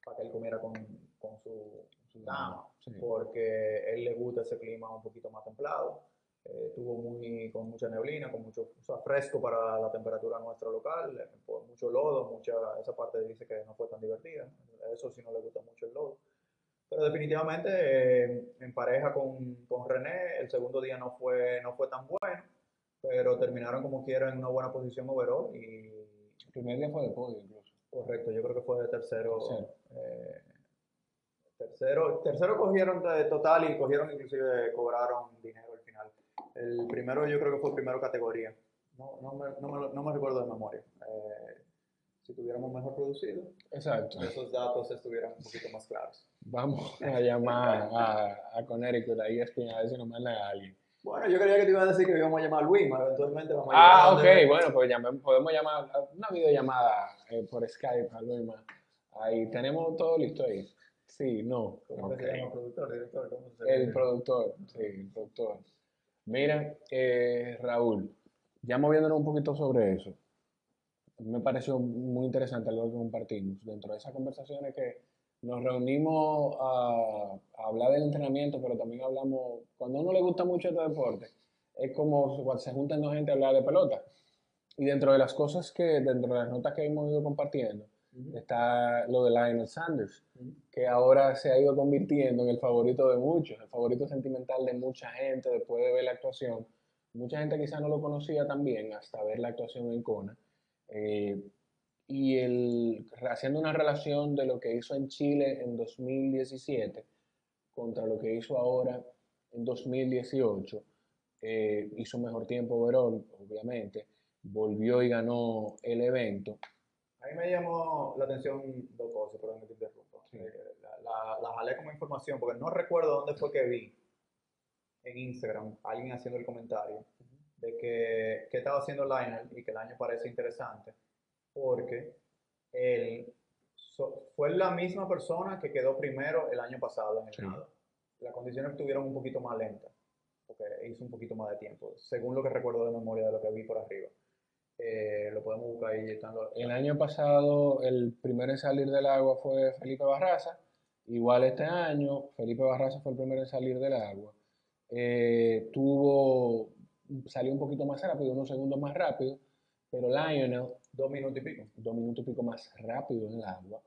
para que él comiera con, con su, su dama, Sí. porque él le gusta ese clima un poquito más templado. Eh, tuvo muy, con mucha neblina, con mucho o sea, fresco para la temperatura nuestra local, eh, mucho lodo, mucha, esa parte dice que no fue tan divertida, eso sí no le gusta mucho el lodo. Pero definitivamente eh, en pareja con, con René, el segundo día no fue, no fue tan bueno, pero terminaron como quiera en una buena posición overall y primer día fue de podio incluso. correcto, yo creo que fue de tercero. Tercero. eh, tercero, tercero cogieron de total y cogieron inclusive, cobraron dinero al final. El primero yo creo que fue primero categoría. No, no, me, no, me, no me recuerdo de memoria. Eh, si tuviéramos mejor producido, Exacto. esos datos estuvieran un poquito más claros. Vamos a llamar a, a Connecticut, a ESPN, a ver si nos mandan a alguien. Bueno, yo creía que te iba a decir que íbamos a llamar a Luima, eventualmente vamos a Ah, llamar a ok, bueno, pues llamemos- podemos llamar una videollamada eh, por Skype a Luima. Ahí tenemos todo listo ahí. Sí, no. ¿Cómo se llama? ¿Productor, director? ¿Cómo se El productor, sí, el productor. Mira, eh, Raúl, ya moviéndonos un poquito sobre eso, me pareció muy interesante algo que compartimos. Dentro de esas conversaciones que nos reunimos a, a hablar del entrenamiento, pero también hablamos, cuando a uno le gusta mucho este deporte, es como cuando se juntan dos gente a hablar de pelota. Y dentro de las cosas que, dentro de las notas que hemos ido compartiendo, Ujú. está lo de Lionel Sanders Ujú. que ahora se ha ido convirtiendo en el favorito de muchos, el favorito sentimental de mucha gente después de ver la actuación. Mucha gente quizá no lo conocía también hasta ver la actuación en Kona. Eh, y el, haciendo una relación de lo que hizo en Chile en 2017 contra lo que hizo ahora en 2018, eh, hizo mejor tiempo overall, obviamente, volvió y ganó el evento. A mí me llamó la atención dos cosas, perdón que te interrumpa. Sí. Eh, La, la- la jalé como información porque no recuerdo dónde fue que vi en Instagram alguien haciendo el comentario de que, que estaba haciendo Lionel y que el año parece interesante porque él so- fue la misma persona que quedó primero el año pasado en el Sí. nado. Las condiciones estuvieron un poquito más lentas porque hizo un poquito más de tiempo, según lo que recuerdo de memoria de lo que vi por arriba. Eh, lo podemos buscar ahí. Están los, El año pasado el primero en salir del agua fue Felipe Barraza. Igual este año Felipe Barraza fue el primero en salir del agua. Eh, tuvo, salió un poquito más rápido, unos segundos más rápido, pero Lionel dos minutos y pico. dos minutos y pico más rápido en el agua.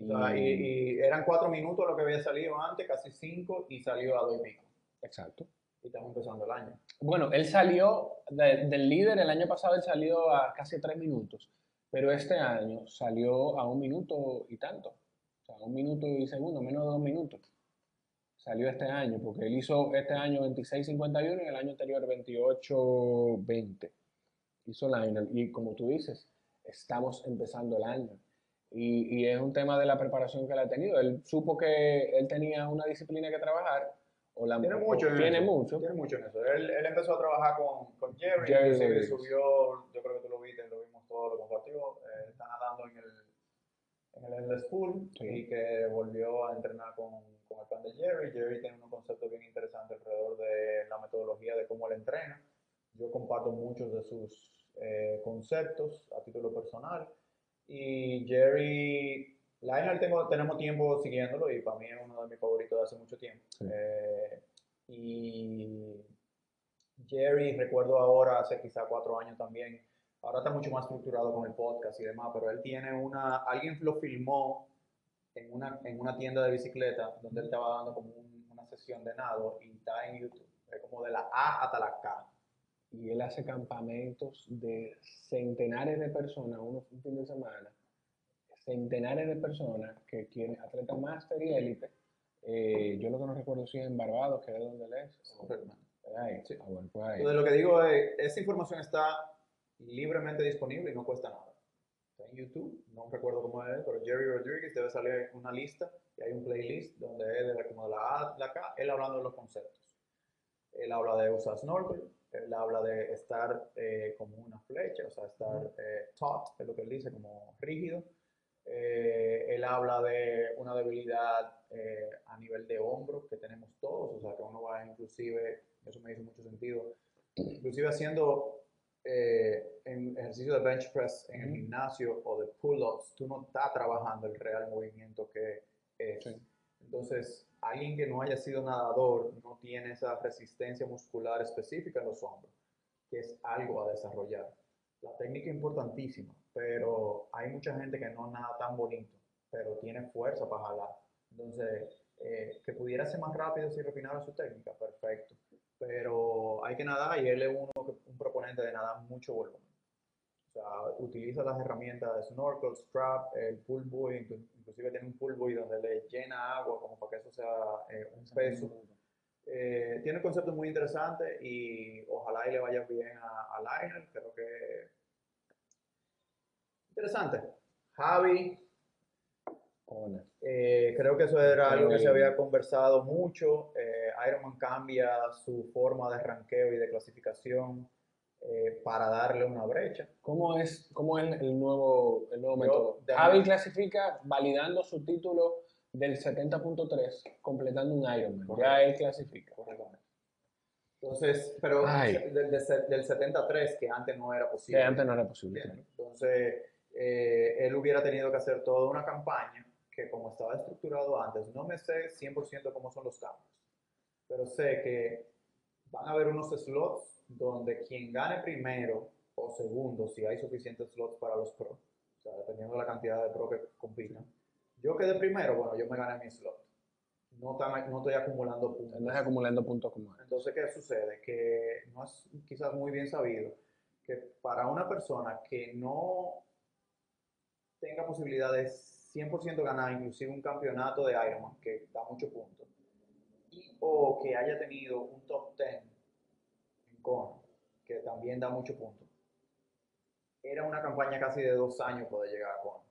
O sea, y, y eran cuatro minutos lo que había salido antes, casi cinco, y salió a dos y pico. Exacto. Y estamos empezando el año. Bueno, él salió de- del líder, el año pasado él salió a casi tres minutos, pero este año salió a un minuto y tanto, o sea, un minuto y segundo, menos de dos minutos. Salió este año, porque él hizo este año 26.51 y el año anterior 28.20. Hizo Lionel, y como tú dices, estamos empezando el año. Y, y es un tema de la preparación que él ha tenido. Él supo que él tenía una disciplina que trabajar, o la Tiene o mucho en tiene eso. mucho. Tiene mucho en eso. Él, él empezó a trabajar con, con Jerry, Jerry subió, yo creo que tú lo viste, lo vimos todo, lo compartió. eh, está nadando en el, en el Endless Pool Sí. y que volvió a entrenar con, con el plan de Jerry. Jerry tiene unos conceptos bien interesantes alrededor de la metodología de cómo él entrena. Yo comparto muchos de sus eh, conceptos a título personal. Y Jerry, Lionel tengo, tenemos tiempo siguiéndolo y para mí es uno de mis favoritos de hace mucho tiempo. Sí. Eh, y Jerry, recuerdo ahora, hace quizá cuatro años también, ahora está mucho más estructurado con el podcast y demás, pero él tiene una, alguien lo filmó en una, en una tienda de bicicleta donde él estaba dando como un- una sesión de nado y está en YouTube, es como de la A hasta la K. y él hace campamentos de centenares de personas, uno un fin de semana, centenares de personas que quieren, atletas máster y élite. Eh, yo lo que no recuerdo si es en Barbados, que es donde él es. Sí. Ah, bueno, pues ahí. Entonces lo que digo es, esa información está libremente disponible y no cuesta nada. Está en YouTube, no recuerdo cómo es, pero Jerry Rodriguez debe salir una lista y hay un playlist donde él, como de la a la K, él hablando de los conceptos. Él habla de usar snorkel, Él habla de estar eh, como una flecha, o sea, estar eh, taut, es lo que él dice, como rígido. Eh, él habla de una debilidad eh, a nivel de hombro que tenemos todos, o sea, que uno va inclusive, eso me hizo mucho sentido, inclusive haciendo eh, en ejercicio de bench press en el gimnasio o de pull-ups, tú no estás trabajando el real movimiento que es. Sí. Entonces, alguien que no haya sido nadador no tiene esa resistencia muscular específica en los hombros, que es algo a desarrollar. La técnica es importantísima, pero hay mucha gente que no nada tan bonito, pero tiene fuerza para jalar. Entonces, eh, que pudiera ser más rápido si refinara su técnica, perfecto. Pero hay que nadar y él es uno, un proponente de nadar mucho volumen. O sea, utiliza las herramientas de snorkel, strap, el pull buoy, inclu- inclusive tiene un pull buoy donde le llena agua como para que eso sea eh, un peso. Eh, tiene conceptos muy interesantes y ojalá y le vaya bien a, a Lionel, creo que interesante. Javi, Kona. eh, creo que eso era algo que se había conversado mucho. Eh, Ironman cambia su forma de ranqueo y de clasificación eh, para darle una brecha. ¿Cómo es, cómo es el nuevo, el nuevo Yo, método? Javi clasifica validando su título del 70.3, completando un Ironman. Ya Correcto. él clasifica. Entonces, pero del, del- del 73, que antes no era Que posible. antes no era posible. Entonces, eh, él hubiera tenido que hacer toda una campaña que como estaba estructurado antes, no me sé 100% cómo son los cambios, pero sé que van a haber unos slots donde quien gane primero o segundo, si hay suficientes slots para los pro, o sea, dependiendo de la cantidad de pro que compitan. Yo quedé primero, bueno, yo me gané mi slot. No, tan- no estoy acumulando puntos. No acumulando puntos como. Entonces, ¿qué sucede? Que no es quizás muy bien sabido que para una persona que no tenga posibilidad de 100% ganar inclusive un campeonato de Ironman, que da muchos puntos, y, o que haya tenido un top 10 Kona, que también da muchos puntos, era una campaña casi de dos años poder llegar a Kona.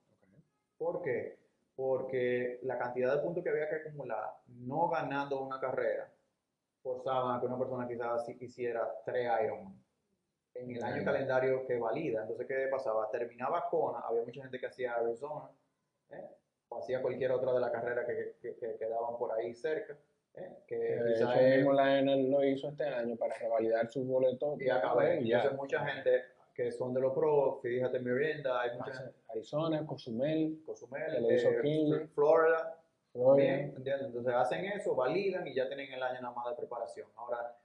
¿Por qué? Porque la cantidad de puntos que había que acumular, no ganando una carrera, forzaban a que una persona quizás hiciera tres Ironman en el año calendario que valida. Entonces, ¿qué pasaba? Terminaba Kona, había mucha gente que hacía Arizona, ¿eh? o hacía cualquier otra de las carreras que, que- que quedaban por ahí cerca, ¿eh? que quizás mismo la ENEL lo hizo este año para revalidar su boleto. y acabé. y ya. Entonces, mucha gente que son de los pros, fíjate Miranda, hay mucha gente, Arizona, Cozumel, Cozumel, lo hizo eh. Florida. Bien. Entonces hacen eso, validan y ya tienen el año nada más de preparación. Ahora,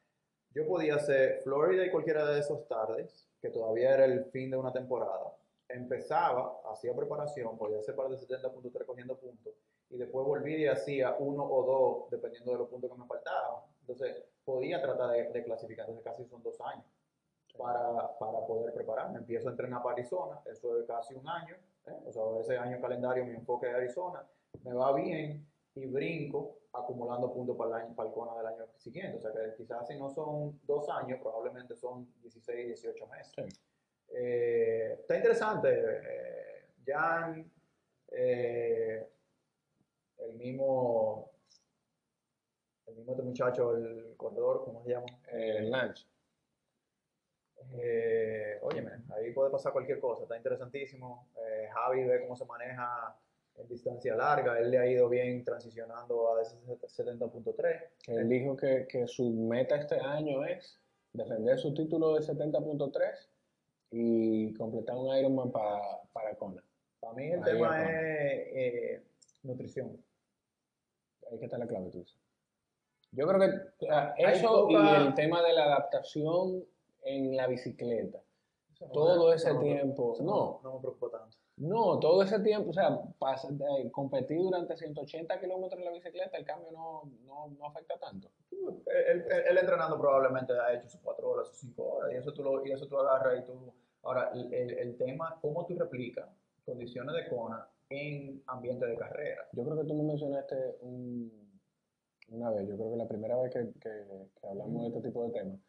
yo podía hacer Florida y cualquiera de esos tardes, que todavía era el fin de una temporada. Empezaba, hacía preparación, podía hacer par de 70 puntos, cogiendo puntos, y después volvía y hacía uno o dos, dependiendo de los puntos que me faltaban. Entonces, podía tratar de, de clasificar, entonces casi son dos años para, para poder prepararme. Empiezo a entrenar para Arizona, eso es casi un año, ¿eh? o sea, ese año calendario mi enfoque es Arizona, me va bien y brinco acumulando puntos para el, año, para el Kona del año siguiente. O sea que quizás si no son dos años, probablemente son 16, 18 meses. Sí. Eh, está interesante. eh, Jan, eh, el mismo, el mismo este muchacho, el corredor, ¿cómo se llama? Eh, Lance. Eh, óyeme, ahí puede pasar cualquier cosa, está interesantísimo. Eh, Javi ve cómo se maneja en distancia larga, él le ha ido bien transicionando a ese 70.3. que Él dijo que, que su meta este año es defender su título de 70.3 y completar un Ironman para, para Kona. Para mí el Ahí tema es eh, nutrición. Ahí que está la clave, tú. Yo creo que o sea, Hay eso poca- y el tema de la adaptación en la bicicleta. No Todo me- ese no tiempo, no. no me preocupa tanto. No, todo ese tiempo, o sea, pasa- de- competir durante 180 kilómetros en la bicicleta, el cambio no, no, no afecta tanto. Él, él- él entrenando probablemente ha hecho sus cuatro horas, sus cinco horas, y eso tú, lo, y eso tú agarras y tú... Ahora, el, el- el tema, cómo tú replicas condiciones de Kona en ambiente de carrera. Yo creo que tú me mencionaste un- una vez, yo creo que la primera vez que, que- que hablamos de este tipo de temas,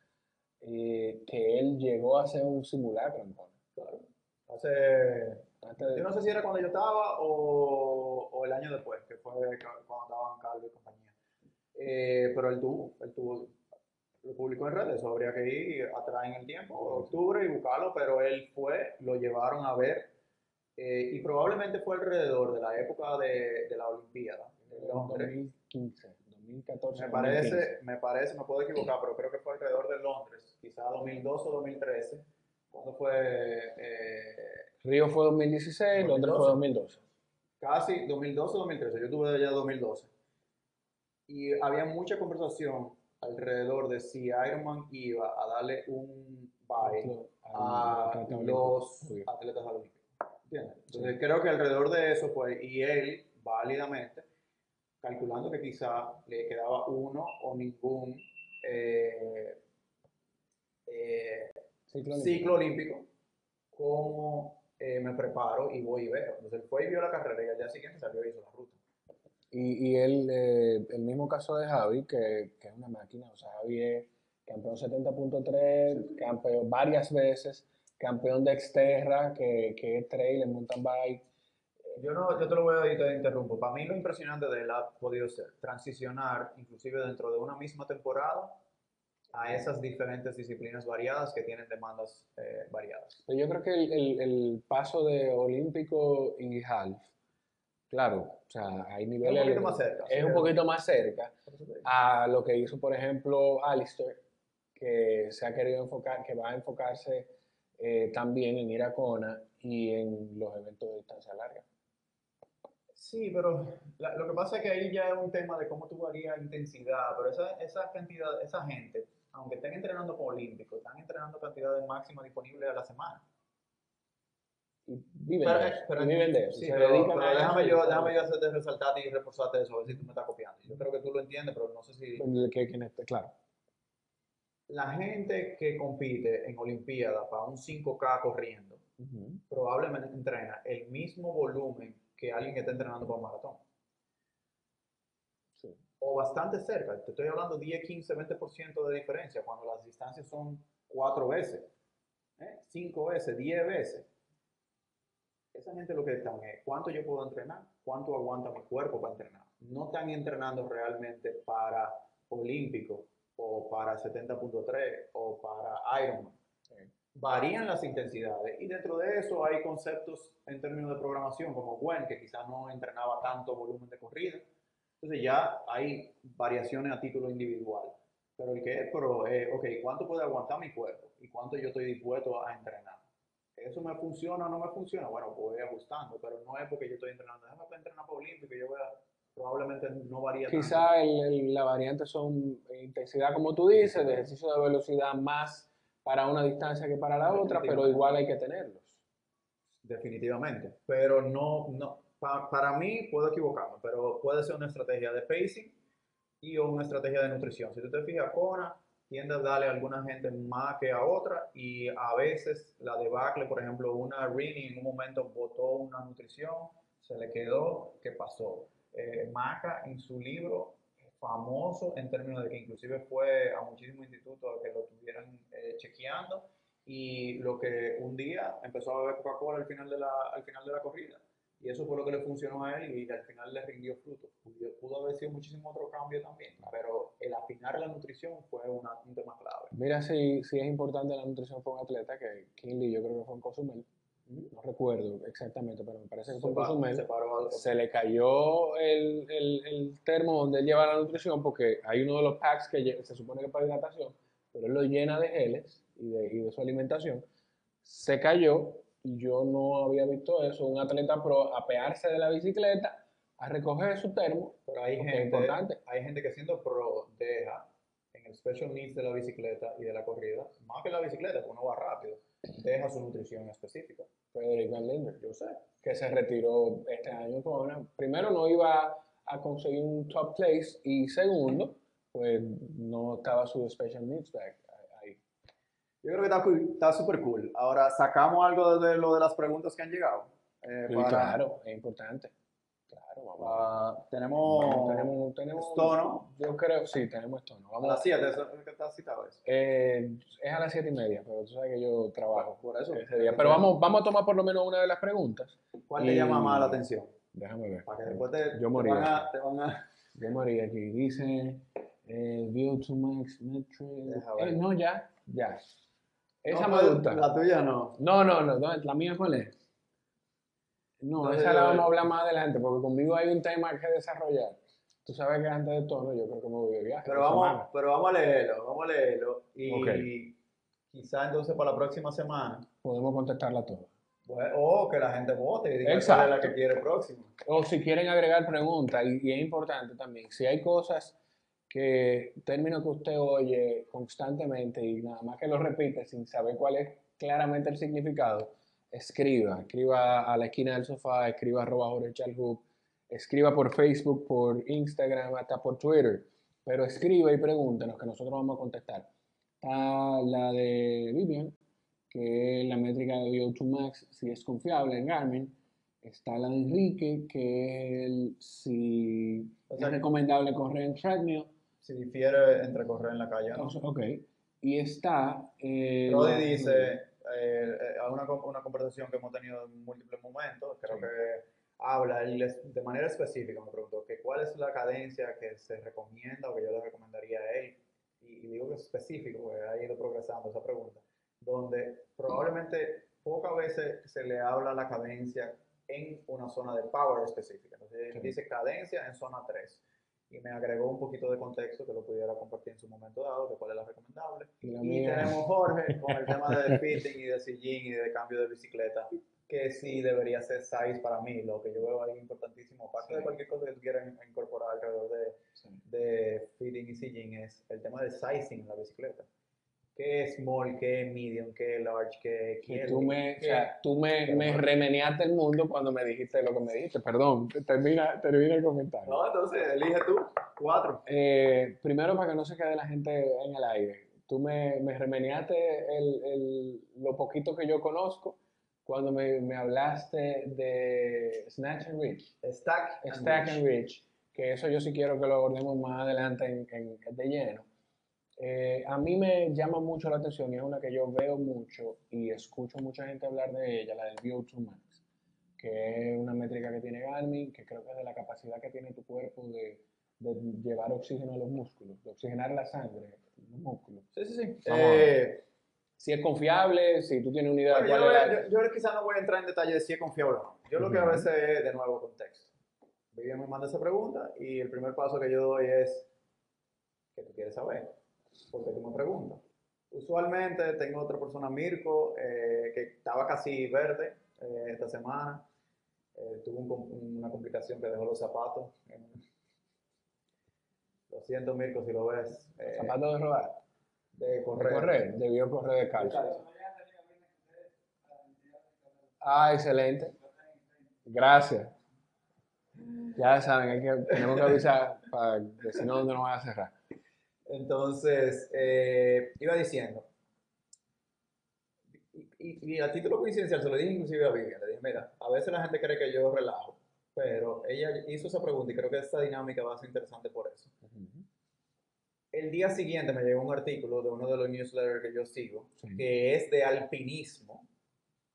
eh, que él llegó a hacer un simulacro en Kona. Claro. Hace Antes de- Yo no sé si era cuando yo estaba o, o el año después, que fue cuando estaban Carlos y compañía. Eh, pero él tuvo, él tuvo lo publicó en redes, eso habría que ir atrás en el tiempo, octubre, y buscarlo, pero él fue, lo llevaron a ver, eh, y probablemente fue alrededor de la época de, de la Olimpiada. de Londres. 2015, 2014. Me parece, me parece, me puedo equivocar, pero creo que fue alrededor de Londres, quizá 2012 o 2013, cuando fue eh, Río fue 2016, Londres fue 2012. casi 2012 o 2013, yo estuve allá 2012. Y había mucha conversación alrededor de si Ironman iba a darle un bye a Al- al- los atletas olímpicos. ¿Entiendes? Entonces creo que alrededor de eso fue, y él, válidamente, calculando que quizá le quedaba uno o ningún eh, eh, Ciclo olímpico. ciclo olímpico, ¿cómo eh, me preparo y voy y veo? Entonces él fue y vio la carrera y al día siguiente salió y hizo la ruta. Y, y él, eh, el mismo caso de Javi, que, que es una máquina, o sea, Javi es campeón 70.3, campeón varias veces, campeón de Exterra, que, que es trail en mountain bike. Yo, no, yo te lo voy a decir, te interrumpo. Para mí lo impresionante de él ha podido ser transicionar, inclusive dentro de una misma temporada, a esas diferentes disciplinas variadas que tienen demandas eh, variadas. Pero yo creo que el, el- el paso de olímpico y half, claro, o sea, hay Es niveles... un poquito más cerca. es sí, un poquito más cerca a lo que hizo, por ejemplo, Alistair, que se ha querido enfocar, que va a enfocarse eh, también en ir a Kona y en los eventos de distancia larga. Sí, pero la- lo que pasa es que ahí ya es un tema de cómo tú varías intensidad, pero esa, esa cantidad, esa gente, aunque estén entrenando con olímpicos, están entrenando cantidades máximas disponibles a la semana. Y viven Pero, de eso. pero- viven de eso. sí, pero, pero a déjame yo, déjame yo hacerte resaltarte y reforzarte eso, a ver si tú me estás copiando. Yo creo que tú lo entiendes, pero no sé si... que quien esté- claro. La gente que compite en Olimpiada para un 5K corriendo, probablemente entrena el mismo volumen que alguien que está entrenando para un maratón. Sí. O bastante cerca. Te estoy hablando 10, 15, 20% de diferencia cuando las distancias son cuatro veces, ¿eh? cinco veces, 10 veces. Esa gente lo que están es cuánto yo puedo entrenar, cuánto aguanta mi cuerpo para entrenar. No están entrenando realmente para olímpico o para 70.3 o para Ironman. Varían las intensidades y dentro de eso hay conceptos en términos de programación como Gwen, que quizás no entrenaba tanto volumen de corrida. Entonces ya hay variaciones a título individual. Pero el que es pro es, ok, ¿cuánto puede aguantar mi cuerpo? ¿Y cuánto yo estoy dispuesto a entrenar? ¿Eso me funciona o no me funciona? Bueno, pues voy ajustando, pero no es porque yo estoy entrenando. Déjame entrenar para olímpico y yo voy a, probablemente no varía tanto. Quizá el- el- la variante son intensidad, como tú dices, de ejercicio de velocidad más para una distancia que para la otra, pero igual hay que tenerlos. Definitivamente. Pero no, no pa- para mí puedo equivocarme, pero puede ser una estrategia de pacing y una estrategia de nutrición. Si tú te fijas, Kona tiende a darle a alguna gente más que a otra y a veces la debacle, por ejemplo, una Rini en un momento botó una nutrición, se le quedó, ¿qué pasó? Eh, Maca en su libro famoso en términos de que inclusive fue a muchísimos institutos a que lo estuvieran eh, chequeando y lo que un día empezó a beber Coca-Cola al final de la al final de la corrida y eso fue lo que le funcionó a él y al final le rindió fruto. Pudo, pudo haber sido muchísimo otro cambio también, pero el afinar la nutrición fue una- un tema clave. Mira si, si es importante la nutrición para un atleta, que Kinley yo creo que fue en Cozumel, no recuerdo exactamente, pero me parece que fue en Se le cayó el, el, el termo donde él lleva la nutrición porque hay uno de los packs que se supone que es para hidratación, pero él lo llena de geles y de, y de su alimentación. Se cayó y yo no había visto eso, un atleta pro apearse de la bicicleta a recoger su termo, Pero hay gente, importante. hay gente que siendo pro deja en el special needs de la bicicleta y de la corrida, más que la bicicleta, porque uno va rápido, deja su nutrición específica. Frederick Van Linder, Yo sé. que se retiró este año con una- primero no iba a conseguir un top place y segundo, pues no estaba su special needs bag ahí. Yo creo que está está súper cool. Ahora, sacamos algo de lo de las preguntas que han llegado. Eh, para- claro, es importante. Claro, vamos. ah, tenemos, tenemos, tenemos tono. Yo creo, sí, tenemos tono. a Vamos. las 7, eso es que está citado eso. Eh, es a las siete y media, pero tú sabes que yo trabajo Por eso. ese día. Pero vamos, vamos a tomar por lo menos una de las preguntas. ¿Cuál te llama más la atención? Déjame ver. Para que después te, Yo te morí. van a, te van a- Yo morí aquí. Dice Eh, VO2 Max Metric. Eh, no, ya, ya. Esa No, me pues, gusta. La tuya. No, no, no, no, la mía cuál es. No, Entonces, esa la vamos a hablar más adelante, porque conmigo hay un tema que desarrollar. Tú sabes que antes de todo, yo creo que me voy de viaje. Pero vamos, pero vamos a leerlo, vamos a leerlo. Y Ok. quizá entonces para la próxima semana, Podemos contestarla todas. pues, o que la gente vote y diga cuál es Exacto. la que quiere próxima. O si quieren agregar preguntas, y, y es importante también, si hay cosas que, términos que usted oye constantemente y nada más que lo repite sin saber cuál es claramente el significado, escriba, escriba a la esquina del sofá, escriba arroba Jorge Chalhub, escriba por Facebook, por Instagram, hasta por Twitter, pero escriba y pregúntenos que nosotros vamos a contestar. Está la de Vivian, que es la métrica de VO2 Max, si es confiable en Garmin. Está la de Enrique, que es el, si O sea, es recomendable correr en treadmill. Si difiere entre correr en la calle no. Ok. Y está... eh, dice, eh, eh, a una, una conversación que hemos tenido en múltiples momentos, creo Sí. que habla él es- de manera específica, me preguntó que cuál es la cadencia que se recomienda o que yo le recomendaría a él. Y, y digo que es específico, porque ha ido progresando esa pregunta, donde probablemente pocas veces se le habla la cadencia en una zona de power específica. Entonces Sí. dice cadencia en zona 3. Y me agregó un poquito de contexto que lo pudiera compartir en su momento dado, de cuál es la recomendable. y tenemos Jorge con el tema del fitting y de sillín y de cambio de bicicleta, que sí debería ser size para mí, lo que yo veo ahí importantísimo, aparte de cualquier cosa que tú quieras incorporar alrededor de, Sí. de fitting y sillín, es el tema del sizing en la bicicleta. ¿Qué es small, qué es medium, qué es large, qué es quiero? tú me, o sea, tú me, me remeneaste el mundo cuando me dijiste lo que me dijiste. Perdón, termina, termina el comentario. No, entonces elige tú, cuatro. Eh, primero, para que no se quede la gente en el aire, tú me, me remeneaste el, el- lo poquito que yo conozco cuando me, me hablaste de Snatch and Reach, Stack, and Stack reach. and Reach, que eso yo sí quiero que lo abordemos más adelante en, en- de lleno. Eh, a mí me llama mucho la atención y es una que yo veo mucho y escucho mucha gente hablar de ella, la del VO2 Max, que es una métrica que tiene Garmin, que creo que es de la capacidad que tiene tu cuerpo de, de llevar oxígeno a los músculos, de oxigenar la sangre, los músculos. Sí, sí, sí. Eh, Si es confiable, si tú tienes una idea Bueno, de yo, cuál es yo, yo quizá no voy a entrar en detalle de si es confiable o no. Yo lo que a veces es, de nuevo, contexto. Vivian me manda esa pregunta y el primer paso que yo doy es que tú quieres saber. ¿Por qué tú me preguntas? Usualmente tengo otra persona, Mirko, eh, que estaba casi verde eh, esta semana. Eh, tuvo un una complicación que dejó los zapatos. Lo siento, Mirko, si lo ves. eh, Zapato de rodar, de de correr. correr, debió correr de calcio. Ah, excelente. Gracias. Ya saben, hay que, tenemos que avisar para que si no, ¿dónde nos van a cerrar? Entonces, eh, iba diciendo, y, y- a título coincidencial, se lo dije inclusive a Vivian, le dije, mira, a veces la gente cree que yo relajo, pero ella hizo esa pregunta y creo que esta dinámica va a ser interesante por eso. El día siguiente me llegó un artículo de uno de los newsletters que yo sigo, Sí. que es de alpinismo,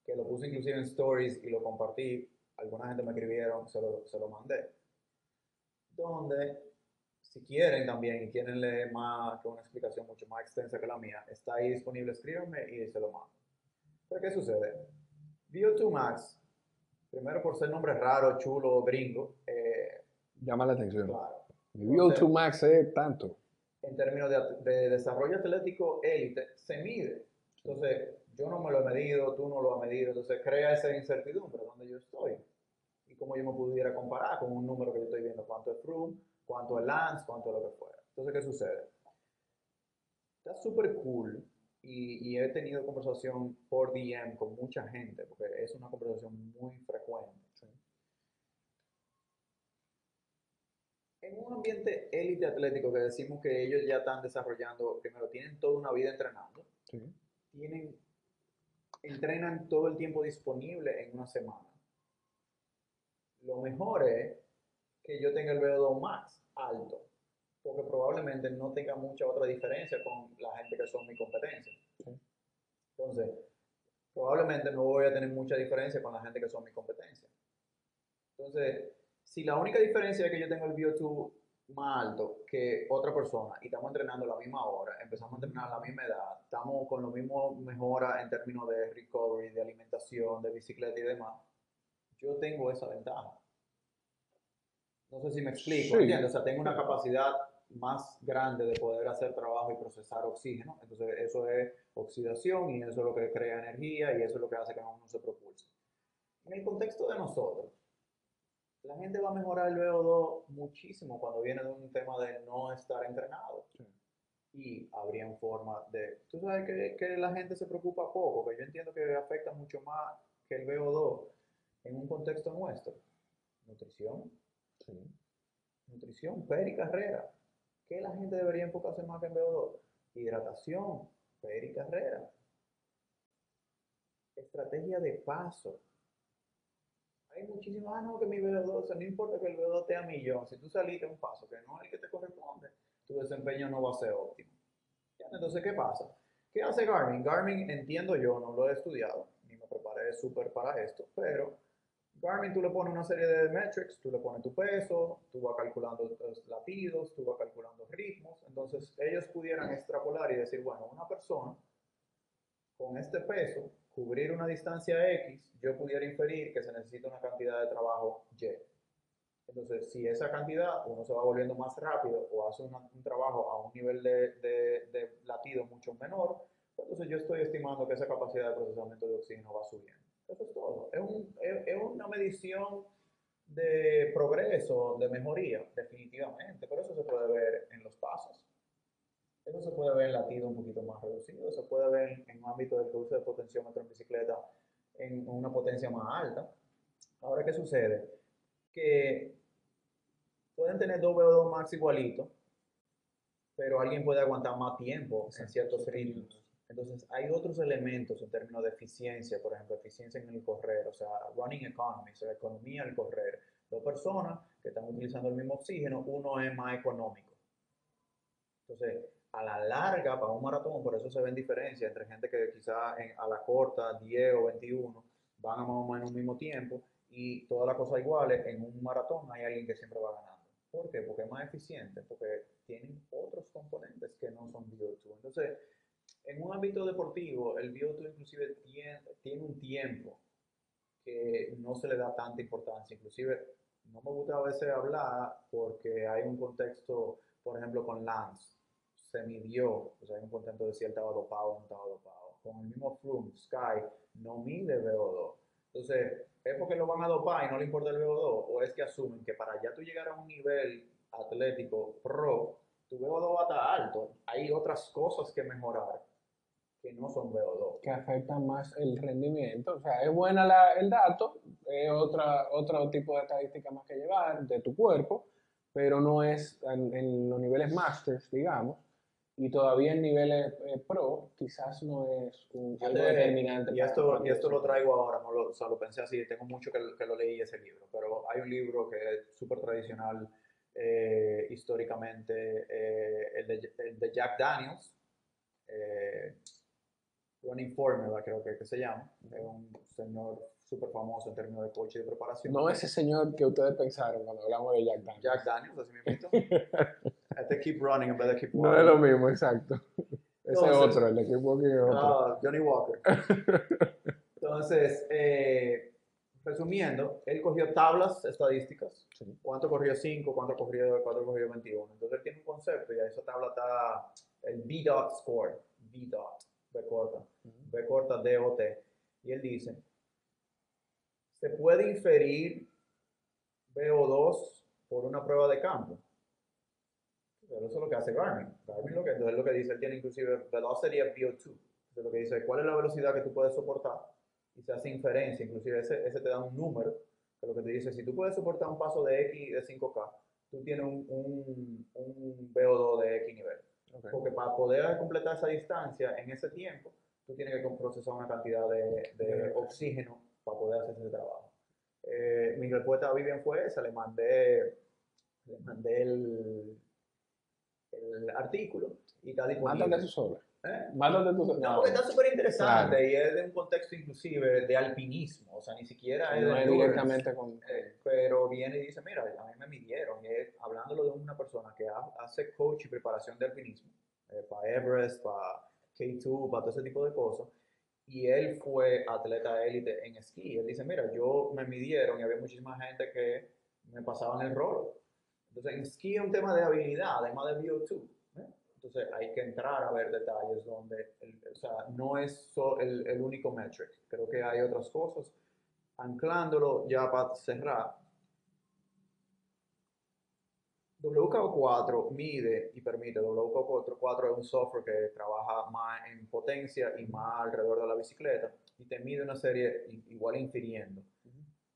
que lo puse inclusive en stories y lo compartí, alguna gente me escribieron, se lo, se lo mandé, donde si quieren también y quieren leer más, que una explicación mucho más extensa que la mía, está ahí disponible, escríbanme y se lo mando. Pero ¿qué sucede? VO2 Max, primero por ser nombre raro, chulo, gringo, eh, Llama la atención. claro, Mi VO2 Max es tanto. en términos de, de desarrollo atlético élite, se mide. Entonces, yo no me lo he medido, tú no lo has medido, entonces crea esa incertidumbre donde yo estoy. Y cómo yo me pudiera comparar con un número que yo estoy viendo, cuánto es Froome, cuánto es Lance, cuánto es lo que fuera. Entonces, ¿qué sucede? Está súper cool y, y he tenido conversación por DM con mucha gente, porque es una conversación muy frecuente. En un ambiente élite atlético que decimos que ellos ya están desarrollando, primero, tienen toda una vida entrenando, Sí. tienen, entrenan todo el tiempo disponible en una semana. Lo mejor es que yo tenga el VO2 max alto, porque probablemente no tenga mucha otra diferencia con la gente que son mi competencia. Entonces, probablemente no voy a tener mucha diferencia con la gente que son mi competencia. Entonces, si la única diferencia es que yo tengo el VO2 más alto que otra persona y estamos entrenando a la misma hora, empezamos a entrenar a la misma edad, estamos con lo mismo mejora en términos de recovery, de alimentación, de bicicleta y demás, yo tengo esa ventaja. No sé si me explico, Sí. ¿entiendes? O sea, tengo una capacidad más grande de poder hacer trabajo y procesar oxígeno. Entonces, eso es oxidación y eso es lo que crea energía y eso es lo que hace que uno se propulse. En el contexto de nosotros, la gente va a mejorar el VO2 muchísimo cuando viene de un tema de no estar entrenado. Sí. Y habrían formas de... Tú sabes que, que la gente se preocupa poco, que yo entiendo que afecta mucho más que el VO2 en un contexto nuestro. Nutrición, Sí. nutrición, peri carrera. ¿Qué la gente debería enfocarse más que en VO2? Hidratación, peri carrera. Estrategia de paso. Hay muchísimas, ah, no, que mi VO2, o sea, no importa que el VO2 esté a millón, si tú saliste un paso que no es el que te corresponde, tu desempeño no va a ser óptimo. Entonces, ¿qué pasa? ¿Qué hace Garmin? Garmin, entiendo yo, no lo he estudiado, ni me preparé súper para esto, pero Garmin tú le pones una serie de metrics, tú le pones tu peso, tú vas calculando los latidos, tú vas calculando ritmos, entonces ellos pudieran extrapolar y decir, bueno, una persona con este peso, cubrir una distancia X, yo pudiera inferir que se necesita una cantidad de trabajo Y. Entonces, si esa cantidad uno se va volviendo más rápido o hace una- un trabajo a un nivel de, de- de latido mucho menor, pues entonces yo estoy estimando que esa capacidad de procesamiento de oxígeno va subiendo. Eso es todo. Es, un- es- es una de progreso, de mejoría, definitivamente. Pero eso se puede ver en los pasos. Eso se puede ver en latido un poquito más reducido. Se puede ver en un ámbito del que uso de potenciómetro en bicicleta en una potencia más alta. Ahora, ¿qué sucede? Que pueden tener dos VO2 max igualito, pero alguien puede aguantar más tiempo en ciertos ritmos. Entonces, hay otros elementos en términos de eficiencia, por ejemplo, eficiencia en el correr, o sea, running economy, o sea, economía al correr. Dos personas que están utilizando el mismo oxígeno, uno es más económico. Entonces, a la larga, para un maratón, por eso se ven diferencias entre gente que quizá en- a la corta, 10 o 21, van a más o menos un mismo tiempo y todas las cosas iguales, en un maratón hay alguien que siempre va ganando. ¿Por qué? Porque es más eficiente, porque tienen otros componentes que no son VO2. Entonces, en un ámbito deportivo, el VO2 inclusive tiene, tiene un tiempo que no se le da tanta importancia. Inclusive, no me gusta a veces hablar porque hay un contexto, por ejemplo, con Lance. Se midió, o sea, hay un contexto de si él estaba dopado o no estaba dopado. Con el mismo Froome, Sky, no mide VO2. Entonces, ¿es porque lo van a dopar y no le importa el VO2? ¿O es que asumen que para ya tú llegar a un nivel atlético pro, tu VO2 va a estar alto? Hay otras cosas que mejorar que no son VO2. que afectan más el rendimiento. O sea, es buena la- el dato, es otra, otro tipo de estadística más que llevar de tu cuerpo, pero no es en, en los niveles masters, digamos, y todavía en niveles eh, pro quizás no es un, algo te- determinante. Y esto, y esto lo traigo ahora, no lo, o sea, lo pensé así, tengo mucho que, que lo leí ese libro, pero hay un libro que es súper tradicional eh, históricamente, eh, el, de, el de Jack Daniels, Running Formula creo que, que se llama, es un señor súper famoso en términos de coche de preparación. No ese señor que ustedes pensaron cuando hablamos de Jack Daniels. Jack Daniels, así mismo. <laughs> Este Keep Running en vez de Keep No Walking. es lo mismo, exacto. Ese es otro, el de Keep Walking es otro. Johnny Walker. <laughs> Entonces, eh, resumiendo, él cogió tablas estadísticas, Sí. cuánto corrió 5, cuánto corrió, cuánto corrió 21. Entonces, él tiene un concepto y a esa tabla está el B-Dot score, B-Dot, B corta, B corta D-O-T. Y él dice, se puede inferir VO2 por una prueba de campo. Pero eso es lo que hace Garmin. Garmin lo que, entonces lo que dice, él tiene inclusive velocity of VO2. Entonces lo que dice, ¿cuál es la velocidad que tú puedes soportar? Y se hace inferencia, inclusive ese, ese te da un número, que lo que te dice, si tú puedes soportar un paso de X de 5K, tú tienes un, un, un VO2 de X nivel. Porque para poder completar esa distancia en ese tiempo, tú tienes que procesar una cantidad de, de oxígeno para poder hacer ese trabajo. Eh, mi respuesta a Vivian fue esa, le mandé, le mandé el, el artículo y está disponible. Mándale su sola. ¿Eh? Mátate tú. No, No, porque está súper interesante Claro. y es de un contexto inclusive de alpinismo, o sea, ni siquiera es no de es directamente con. Eh, pero viene y dice, mira, a mí me midieron, y es hablándolo de una persona que ha- hace coach y preparación de alpinismo, eh, para Everest, para K2, para todo ese tipo de cosas, y él fue atleta élite en esquí. Él dice, mira, yo me midieron y había muchísima gente que me pasaban el rol. Entonces, en esquí es un tema de habilidad, además de VO2. Entonces, hay que entrar a ver detalles donde, el- o sea, no es el, el único metric. Creo que hay otras cosas. Anclándolo ya para cerrar, WKO4 mide y permite, WKO4 es un software que trabaja más en potencia y más alrededor de la bicicleta y te mide una serie igual infiriendo.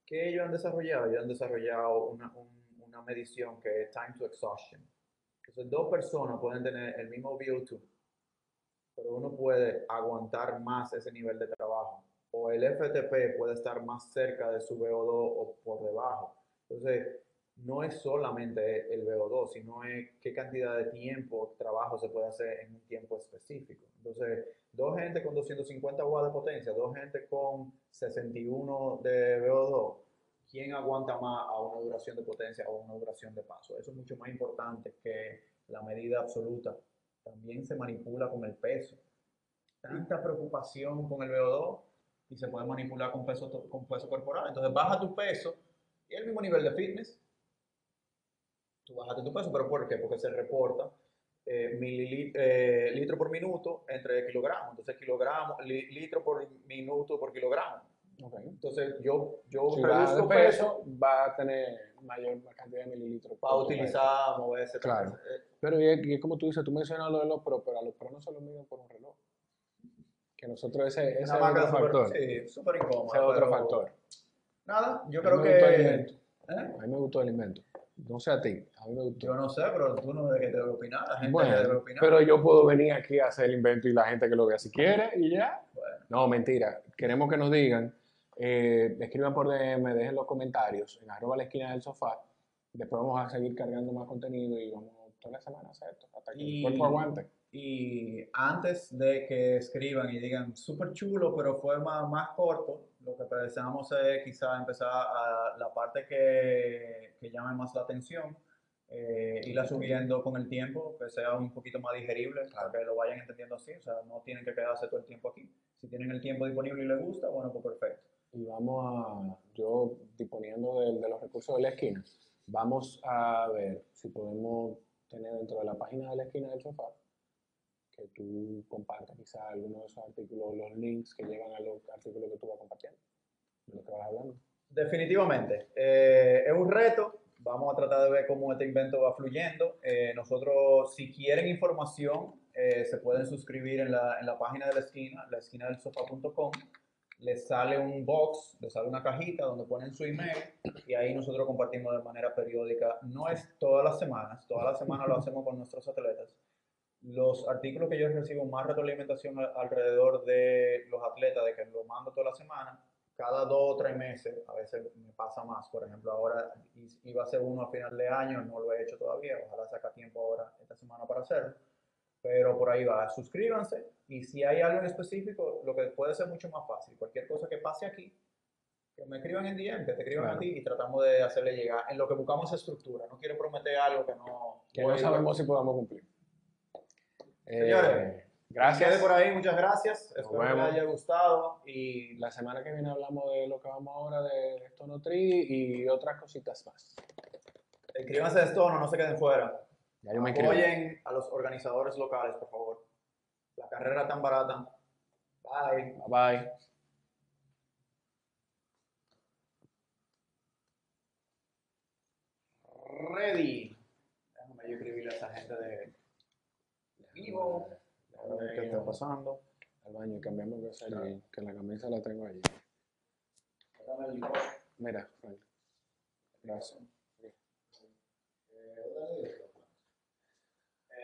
¿Qué ellos han desarrollado? Ellos han desarrollado una, un- una medición que es time to exhaustion. Entonces, dos personas pueden tener el mismo VO2, pero uno puede aguantar más ese nivel de trabajo. O el FTP puede estar más cerca de su VO2 o por debajo. Entonces, no es solamente el VO2, sino es qué cantidad de tiempo, trabajo se puede hacer en un tiempo específico. Entonces, dos gente con 250 watts de potencia, dos gente con 61 de VO2, ¿quién aguanta más a una duración de potencia o una duración de paso? Eso es mucho más importante que la medida absoluta. También se manipula con el peso. Tanta preocupación con el VO2 y se puede manipular con peso, con peso corporal. Entonces, baja tu peso y el mismo nivel de fitness. Tú bajaste tu peso, ¿pero por qué? Porque se reporta eh, milili- eh, litro por minuto entre kilogramos. Entonces, kilogramos, li- litro por minuto por kilogramo. Entonces, yo, yo Si de reduzco peso va a tener mayor cantidad de mililitros. tu peso. utilizar, moverse. Claro. Eh, Pero y como tú dices, tú mencionas lo de los pros, pero a los pros no se los miden por un reloj. Que nosotros ese, ese es otro factor. Sí, súper incómoda. Ese es otro factor. Nada, yo A creo que... ¿eh? A mí me gustó el invento. No sé a ti, a mí me gustó. Yo no sé, pero tú no debes que debe opinar. La gente Bueno, debe opinar. pero yo puedo venir aquí a hacer el invento y la gente que lo vea si quiere y ya. Bueno. No, mentira. Queremos que nos digan, eh, escriban por DM, dejen los comentarios en arroba la esquina del sofá. Después vamos a seguir cargando más contenido y vamos toda la semana a hacer esto, hasta que Y- el cuerpo aguante. Y antes de que escriban y digan súper chulo, pero fue más, más corto, lo que pensamos es quizá empezar a la parte que, que llame más la atención, eh, irla subiendo con el tiempo, que sea un poquito más digerible, para que lo vayan entendiendo así, o sea, no tienen que quedarse todo el tiempo aquí. Si tienen el tiempo disponible y les gusta, bueno, pues perfecto. Y vamos a, yo disponiendo de, de los recursos de la esquina, vamos a ver si podemos tener dentro de la página de la esquina del sofá que tú compartas quizás alguno de esos artículos, los links que llevan a los artículos que tú vas compartiendo, de lo que vas hablando. Definitivamente. Eh, es un reto. Vamos a tratar de ver cómo este invento va fluyendo. Eh, nosotros, si quieren información, eh, se pueden suscribir en la, en la página de la esquina, la esquina del sofá.com. Les sale un box, les sale una cajita donde ponen su email y ahí nosotros compartimos de manera periódica. No es todas las semanas, todas las semanas lo hacemos con nuestros atletas. Los artículos que yo recibo más retroalimentación alrededor de los atletas, de que lo mando toda la semana, cada dos o tres meses, a veces me pasa más. Por ejemplo, ahora iba a ser uno a final de año, no lo he hecho todavía. Ojalá saca tiempo ahora esta semana para hacerlo. Pero por ahí va, suscríbanse y si hay algo en específico, lo que puede ser mucho más fácil, cualquier cosa que pase aquí, que me escriban en DM, que te escriban Claro. a ti y tratamos de hacerle llegar. En lo que buscamos es estructura, no quiero prometer algo que no... Que no sabemos si podamos cumplir. Señores, Eh, gracias. Quede por ahí, muchas gracias. Nos Espero que les haya gustado y La semana que viene hablamos de lo que vamos ahora de esto no tri y otras cositas más. escríbanse de esto, no, no se queden fuera. Ya yo me inscribí. Apoyen a los organizadores locales, por favor. La carrera tan barata. Bye. Bye bye. Ready. Déjame yo escribirle a esa gente de vivo. A ver qué está pasando. Al baño y cambiamos de Claro. que la camisa la tengo allí. Dame el- Mira, Frank. Gracias.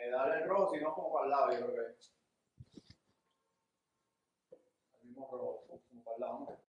Eh, darle el rojo, sino como para el lado, yo creo que. Al mismo rojo, como para el lado, ¿no?